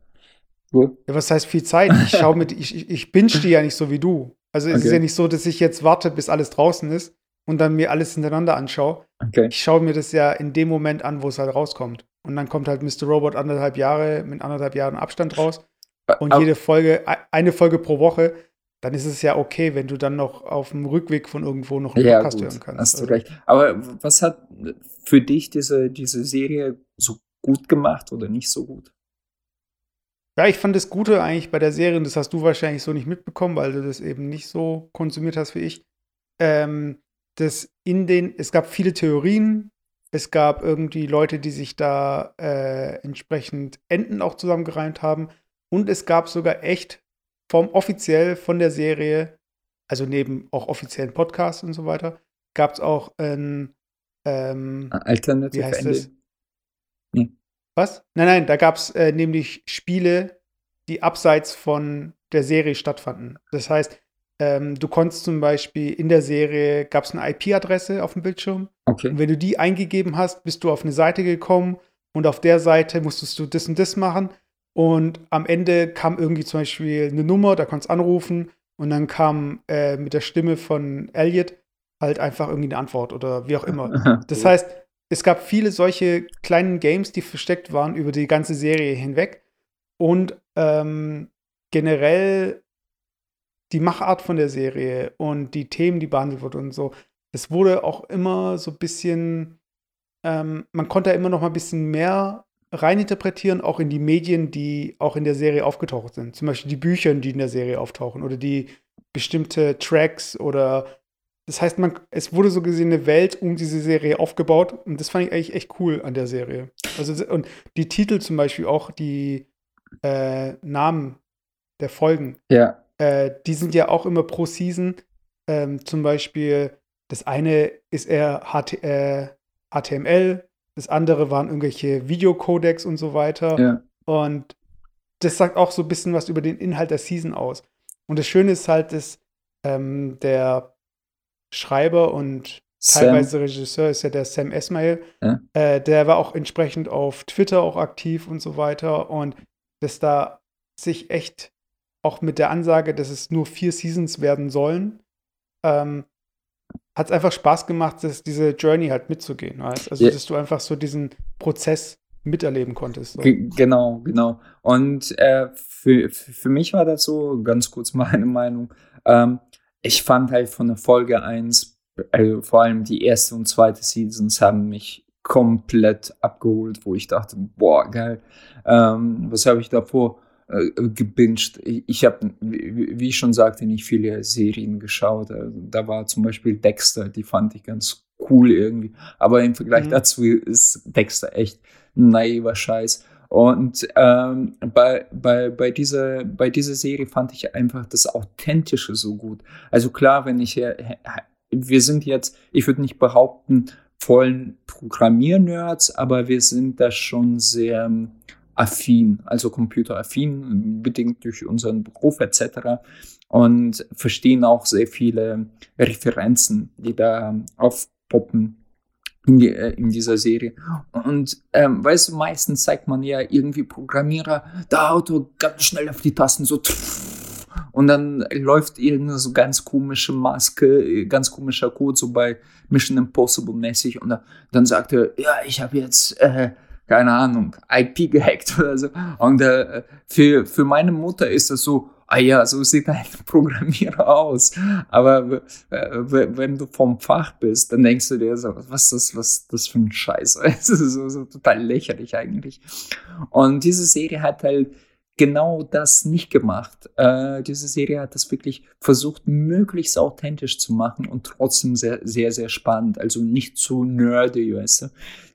Speaker 2: Ja, was heißt viel Zeit? Ich schaue mit, ich, ich, ich binge die ja nicht so wie du. Also es okay. ist ja nicht so, dass ich jetzt warte, bis alles draußen ist und dann mir alles hintereinander anschaue. Okay. Ich schaue mir das ja in dem Moment an, wo es halt rauskommt. Und dann kommt halt Mr. Robot anderthalb Jahre mit anderthalb Jahren Abstand raus. Und Aber jede Folge, eine Folge pro Woche, dann ist es ja okay, wenn du dann noch auf dem Rückweg von irgendwo noch
Speaker 3: einen ja, Podcast gut, hören kannst. Hast du also. recht. Aber was hat für dich diese, diese Serie so gut gemacht oder nicht so gut?
Speaker 2: Ja, ich fand das Gute eigentlich bei der Serie, und das hast du wahrscheinlich so nicht mitbekommen, weil du das eben nicht so konsumiert hast wie ich. Ähm, dass in den, es gab viele Theorien, es gab irgendwie Leute, die sich da äh, entsprechend Enden auch zusammengereimt haben. Und es gab sogar echt vom offiziell von der Serie, also neben auch offiziellen Podcasts und so weiter, gab es auch ein
Speaker 3: ähm, Alternative wie heißt Ending.
Speaker 2: Was? Nein, nein, da gab es äh, nämlich Spiele, die abseits von der Serie stattfanden. Das heißt, ähm, du konntest zum Beispiel in der Serie, gab es eine IP-Adresse auf dem Bildschirm.
Speaker 3: Okay.
Speaker 2: Und wenn du die eingegeben hast, bist du auf eine Seite gekommen und auf der Seite musstest du das und das machen. Und am Ende kam irgendwie zum Beispiel eine Nummer, da konntest du anrufen und dann kam äh, mit der Stimme von Elliot halt einfach irgendwie eine Antwort oder wie auch immer. Das heißt, es gab viele solche kleinen Games, die versteckt waren über die ganze Serie hinweg. Und ähm, generell die Machart von der Serie und die Themen, die behandelt wurden und so, es wurde auch immer so ein bisschen, ähm, man konnte immer noch mal ein bisschen mehr reininterpretieren, auch in die Medien, die auch in der Serie aufgetaucht sind. Zum Beispiel die Bücher, die in der Serie auftauchen oder die bestimmte Tracks oder das heißt, man, es wurde so gesehen eine Welt um diese Serie aufgebaut und das fand ich eigentlich echt cool an der Serie. Also und die Titel zum Beispiel auch, die äh, Namen der Folgen,
Speaker 3: Ja.
Speaker 2: äh, die sind ja auch immer pro Season. Ähm, zum Beispiel, das eine ist eher HT, äh, HTML, das andere waren irgendwelche Videocodecs und so weiter.
Speaker 3: Ja.
Speaker 2: Und das sagt auch so ein bisschen was über den Inhalt der Season aus. Und das Schöne ist halt, dass ähm, der Schreiber und
Speaker 3: Sam.
Speaker 2: teilweise Regisseur ist ja der Sam Esmail.
Speaker 3: Ja.
Speaker 2: Äh, der war auch entsprechend auf Twitter auch aktiv und so weiter. Und dass da sich echt auch mit der Ansage, dass es nur vier Seasons werden sollen, ähm, hat es einfach Spaß gemacht, dass diese Journey halt mitzugehen. Weißt? Also,
Speaker 3: Ja.
Speaker 2: dass du einfach so diesen Prozess miterleben konntest. So.
Speaker 3: Ge- Genau, genau. Und äh, für, für für mich war das so, ganz kurz meine Meinung, ähm, ich fand halt von der Folge 1, also vor allem die erste und zweite Seasons haben mich komplett abgeholt, wo ich dachte, boah, geil, ähm, was habe ich davor äh, gebinged? Ich, habe, wie ich schon sagte, nicht viele Serien geschaut. Also, da war zum Beispiel Dexter, die fand ich ganz cool irgendwie. Aber im Vergleich
Speaker 2: Mhm.
Speaker 3: dazu ist Dexter echt naiver Scheiß. Und ähm, bei, bei, bei, dieser, bei dieser Serie fand ich einfach das Authentische so gut. Also klar, wenn ich hier, wir sind jetzt, ich würde nicht behaupten, vollen Programmiernerds, aber wir sind da schon sehr ähm, affin, also computeraffin, bedingt durch unseren Beruf etc. Und verstehen auch sehr viele Referenzen, die da aufpoppen in, die, äh, in dieser Serie. Und ähm, weißt du, meistens zeigt man ja irgendwie Programmierer, der Auto ganz schnell auf die Tasten so und dann läuft irgendeine so ganz komische Maske, äh, ganz komischer Code, so bei Mission Impossible mäßig und dann, dann sagt er, ja, ich habe jetzt, äh, keine Ahnung, IP gehackt oder so. Und äh, für, für meine Mutter ist das so, ah ja, so sieht ein Programmierer aus. Aber äh, wenn du vom Fach bist, dann denkst du dir so, was ist das, was das für ein Scheiß? Es ist so, so total lächerlich eigentlich. Und diese Serie hat halt genau das nicht gemacht. Äh, diese Serie hat das wirklich versucht, möglichst authentisch zu machen und trotzdem sehr, sehr, sehr spannend. Also nicht zu nerdy, weißt du.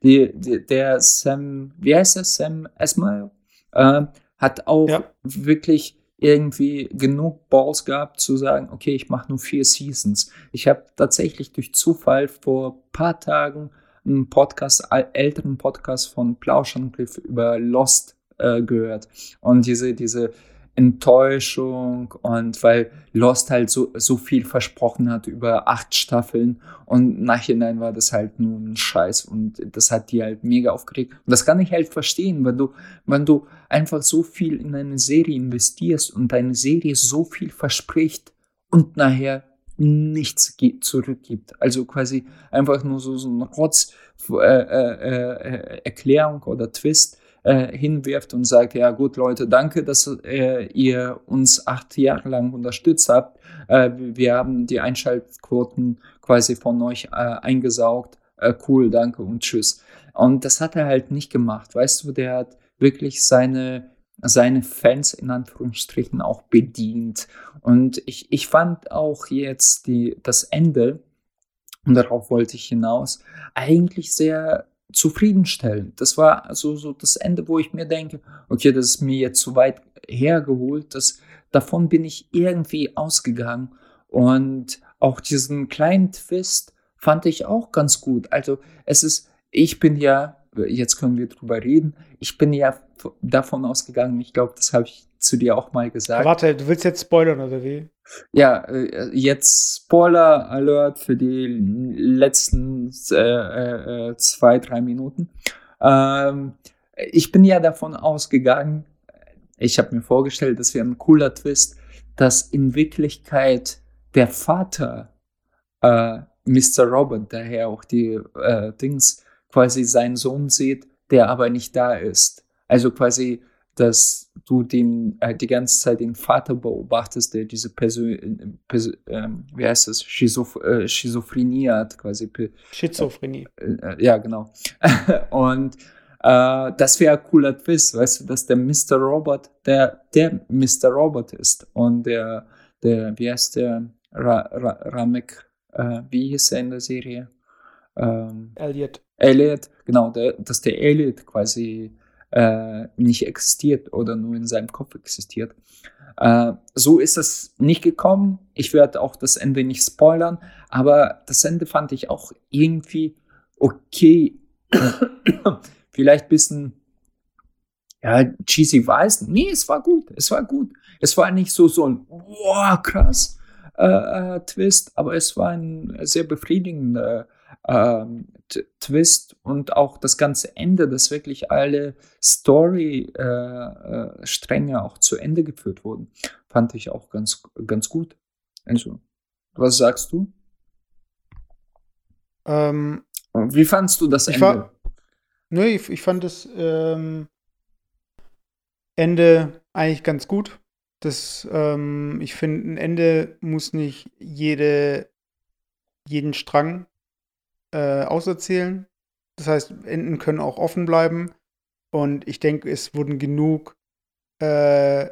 Speaker 3: Die, die, der Sam, wie heißt er? Sam Esmail? Äh, hat auch
Speaker 2: Ja.
Speaker 3: wirklich irgendwie genug Balls gehabt zu sagen, okay, ich mache nur vier Seasons. Ich habe tatsächlich durch Zufall vor ein paar Tagen einen Podcast, äl- älteren Podcast von Plauschangriff über Lost äh, gehört. Und diese, diese Enttäuschung und weil Lost halt so, so viel versprochen hat über acht Staffeln und nachhinein war das halt nur ein Scheiß und das hat die halt mega aufgeregt. Und das kann ich halt verstehen, wenn du, wenn du einfach so viel in eine Serie investierst und deine Serie so viel verspricht und nachher nichts zurückgibt. Also quasi einfach nur so, so ein Rotz äh, äh, äh, Erklärung oder Twist äh, hinwirft und sagt, ja gut Leute, danke, dass äh, ihr uns acht Jahre lang unterstützt habt. Äh, wir haben die Einschaltquoten quasi von euch äh, eingesaugt. Äh, cool, danke und tschüss. Und das hat er halt nicht gemacht. Weißt du, der hat wirklich seine, seine Fans in Anführungsstrichen auch bedient. Und ich, ich fand auch jetzt die, das Ende, und darauf wollte ich hinaus, eigentlich sehr zufriedenstellend. Das war also so das Ende, wo ich mir denke, okay, das ist mir jetzt zu weit hergeholt, das, davon bin ich irgendwie ausgegangen. Und auch diesen kleinen Twist fand ich auch ganz gut. Also es ist, ich bin ja jetzt können wir drüber reden. Ich bin ja davon ausgegangen, ich glaube, das habe ich zu dir auch mal gesagt.
Speaker 2: Warte, du willst jetzt spoilern oder wie?
Speaker 3: Ja, äh, jetzt Spoiler Alert für die letzten äh, äh, zwei, drei Minuten. Ähm, ich bin ja davon ausgegangen, ich habe mir vorgestellt, das wäre ein cooler Twist, dass in Wirklichkeit der Vater äh, Mr. Robert, daher auch die äh, Dings, quasi seinen Sohn sieht, der aber nicht da ist. Also quasi, dass du den äh, die ganze Zeit den Vater beobachtest, der diese Persön Pers ähm, wie heißt das, Schizoph äh, Schizophrenie hat, quasi.
Speaker 2: Schizophrenie.
Speaker 3: Äh, äh, ja, genau. Und äh, das wäre ein cooler Twist, weißt du, dass der Mr. Robot der, der Mr. Robot ist und der, der, wie heißt der, Ra, Ra, Ramek, äh, wie hieß er in der Serie?
Speaker 2: Ähm, Elliot.
Speaker 3: Elliot, genau, der, dass der Elliot quasi äh, nicht existiert oder nur in seinem Kopf existiert. Äh, so ist es nicht gekommen. Ich werde auch das Ende nicht spoilern, aber das Ende fand ich auch irgendwie okay. Vielleicht ein bisschen ja, cheesy weiß. Nee, es war gut. Es war gut. Es war nicht so, so ein, wow, krass äh, äh, Twist, aber es war ein sehr befriedigender äh, Twist und auch das ganze Ende, dass wirklich alle Story-Stränge äh, äh auch zu Ende geführt wurden, fand ich auch ganz, ganz gut. Also, was sagst du?
Speaker 2: Ähm,
Speaker 3: Wie fandst du das Ende?
Speaker 2: War, nee, ich, ich fand das ähm, Ende eigentlich ganz gut. Das, ähm, ich finde, ein Ende muss nicht jede, jeden Strang äh, auserzählen. Das heißt, Enden können auch offen bleiben. Und ich denke, es wurden genug äh,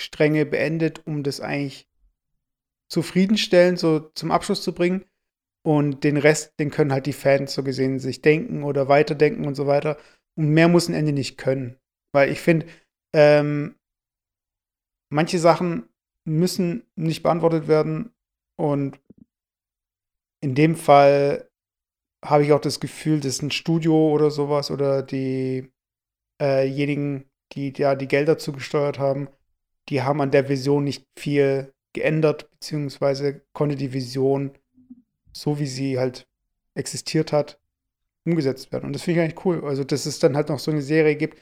Speaker 2: Stränge beendet, um das eigentlich zufriedenstellend so zum Abschluss zu bringen. Und den Rest, den können halt die Fans so gesehen sich denken oder weiterdenken und so weiter. Und mehr muss ein Ende nicht können. Weil ich finde, ähm, manche Sachen müssen nicht beantwortet werden. Und in dem Fall habe ich auch das Gefühl, dass ein Studio oder sowas oder diejenigen, äh die ja die Gelder zugesteuert haben, die haben an der Vision nicht viel geändert, beziehungsweise konnte die Vision, so wie sie halt existiert hat, umgesetzt werden. Und das finde ich eigentlich cool. Also, dass es dann halt noch so eine Serie gibt,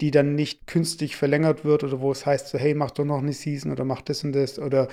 Speaker 2: die dann nicht künstlich verlängert wird oder wo es heißt so, hey, mach doch noch eine Season oder mach das und das oder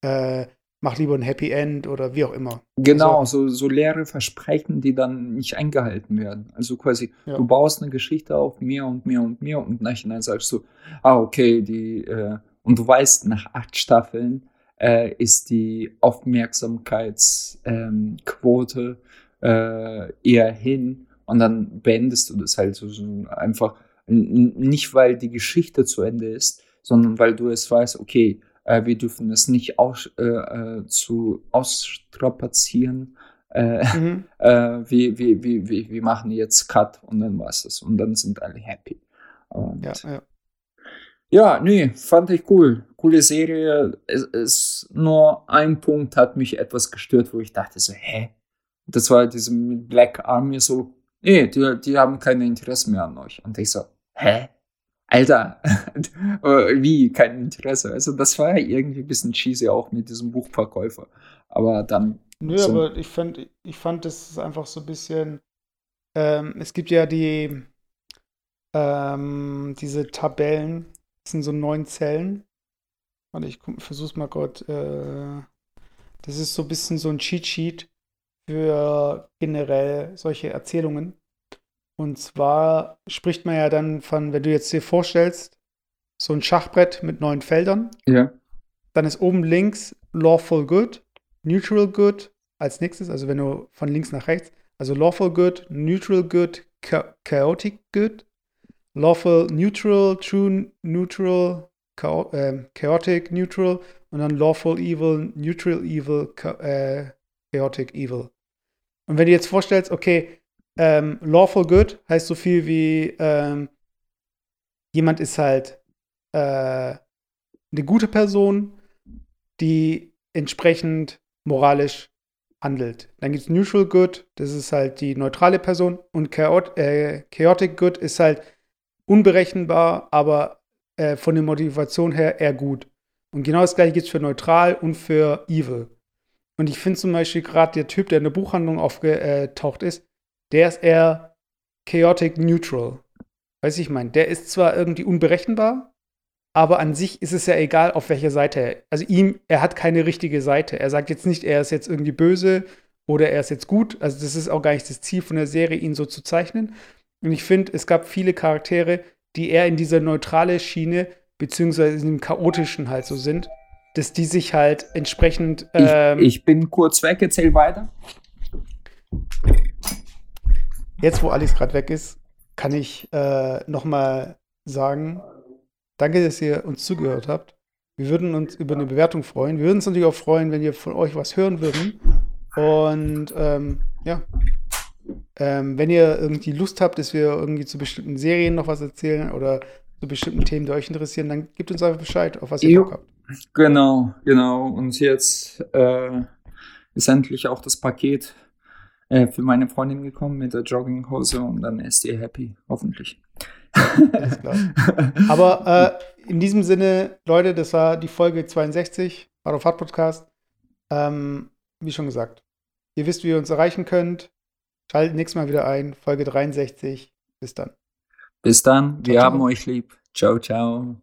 Speaker 2: äh, mach lieber ein Happy End oder wie auch immer.
Speaker 3: Genau, also, so, so leere Versprechen, die dann nicht eingehalten werden. Also quasi, ja. du baust eine Geschichte auf, mehr und mehr und mehr und nachhinein sagst du, ah, okay, die, äh, und du weißt, nach acht Staffeln äh, ist die Aufmerksamkeitsquote ähm, eher hin und dann beendest du das halt so, so einfach nicht, weil die Geschichte zu Ende ist, sondern weil du es weißt, okay, äh, wir dürfen es nicht aus, äh, äh zu ausstrapazieren. Äh, mhm. äh, wir, wir, wir, wir, wir machen jetzt Cut und dann war es. Und dann sind alle happy. Und
Speaker 2: ja, ja.
Speaker 3: Ja, nee, fand ich cool. Coole Serie. Es ist nur ein Punkt hat mich etwas gestört, wo ich dachte so, hä? Das war diese Black Army so, nee, die, die haben kein Interesse mehr an euch. Und ich so, hä? Alter, wie? Kein Interesse. Also, das war ja irgendwie ein bisschen cheesy auch mit diesem Buchverkäufer. Aber dann.
Speaker 2: Nö, so aber ich fand, ich fand, das ist einfach so ein bisschen. Ähm, es gibt ja die. Ähm, diese Tabellen. Das sind so neun Zellen. Warte, ich versuch's mal Gott. Äh, das ist so ein bisschen so ein Cheat Sheet für generell solche Erzählungen. Und zwar spricht man ja dann von, wenn du jetzt dir vorstellst, so ein Schachbrett mit neun Feldern.
Speaker 3: Ja.
Speaker 2: Dann ist oben links Lawful Good, Neutral Good als nächstes, also wenn du von links nach rechts, also Lawful Good, Neutral Good, Chaotic Good, Lawful Neutral, True Neutral, äh, Chaotic Neutral und dann Lawful Evil, Neutral Evil, äh, Chaotic Evil. Und wenn du jetzt vorstellst, okay, ähm, lawful good heißt so viel wie ähm, jemand ist halt äh, eine gute Person, die entsprechend moralisch handelt. Dann gibt es Neutral Good, das ist halt die neutrale Person. Und Chaot äh, Chaotic Good ist halt unberechenbar, aber äh, von der Motivation her eher gut. Und genau das gleiche gibt es für neutral und für evil. Und ich finde zum Beispiel gerade der Typ, der in der Buchhandlung aufgetaucht ist, der ist eher chaotic neutral. Weiß ich meine, der ist zwar irgendwie unberechenbar, aber an sich ist es ja egal, auf welcher Seite er. Also ihm, er hat keine richtige Seite. Er sagt jetzt nicht, er ist jetzt irgendwie böse oder er ist jetzt gut. Also das ist auch gar nicht das Ziel von der Serie, ihn so zu zeichnen. Und ich finde, es gab viele Charaktere, die eher in dieser neutrale Schiene beziehungsweise in dem chaotischen halt so sind, dass die sich halt entsprechend.
Speaker 3: Ähm, ich, ich, bin kurz weg, erzähl weiter.
Speaker 2: Jetzt, wo Alex gerade weg ist, kann ich äh, noch mal sagen, Danke, dass ihr uns zugehört habt. Wir würden uns über eine Bewertung freuen. Wir würden uns natürlich auch freuen, wenn wir von euch was hören würden. Und ähm, ja, ähm, wenn ihr irgendwie Lust habt, dass wir irgendwie zu bestimmten Serien noch was erzählen oder zu bestimmten Themen, die euch interessieren, dann gebt uns einfach Bescheid, auf was ihr Bock habt.
Speaker 3: Genau, genau. Und jetzt äh, ist endlich auch das Paket äh, für meine Freundin gekommen mit der Jogginghose und dann ist ihr happy, hoffentlich.
Speaker 2: Alles klar. Aber äh, in diesem Sinne, Leute, das war die Folge 62, Hard of Hard Podcast. Ähm, wie schon gesagt, ihr wisst, wie ihr uns erreichen könnt. Schaltet nächstes Mal wieder ein, Folge 63. Bis dann.
Speaker 3: Bis dann, wir ciao, haben ciao. euch lieb. Ciao, ciao.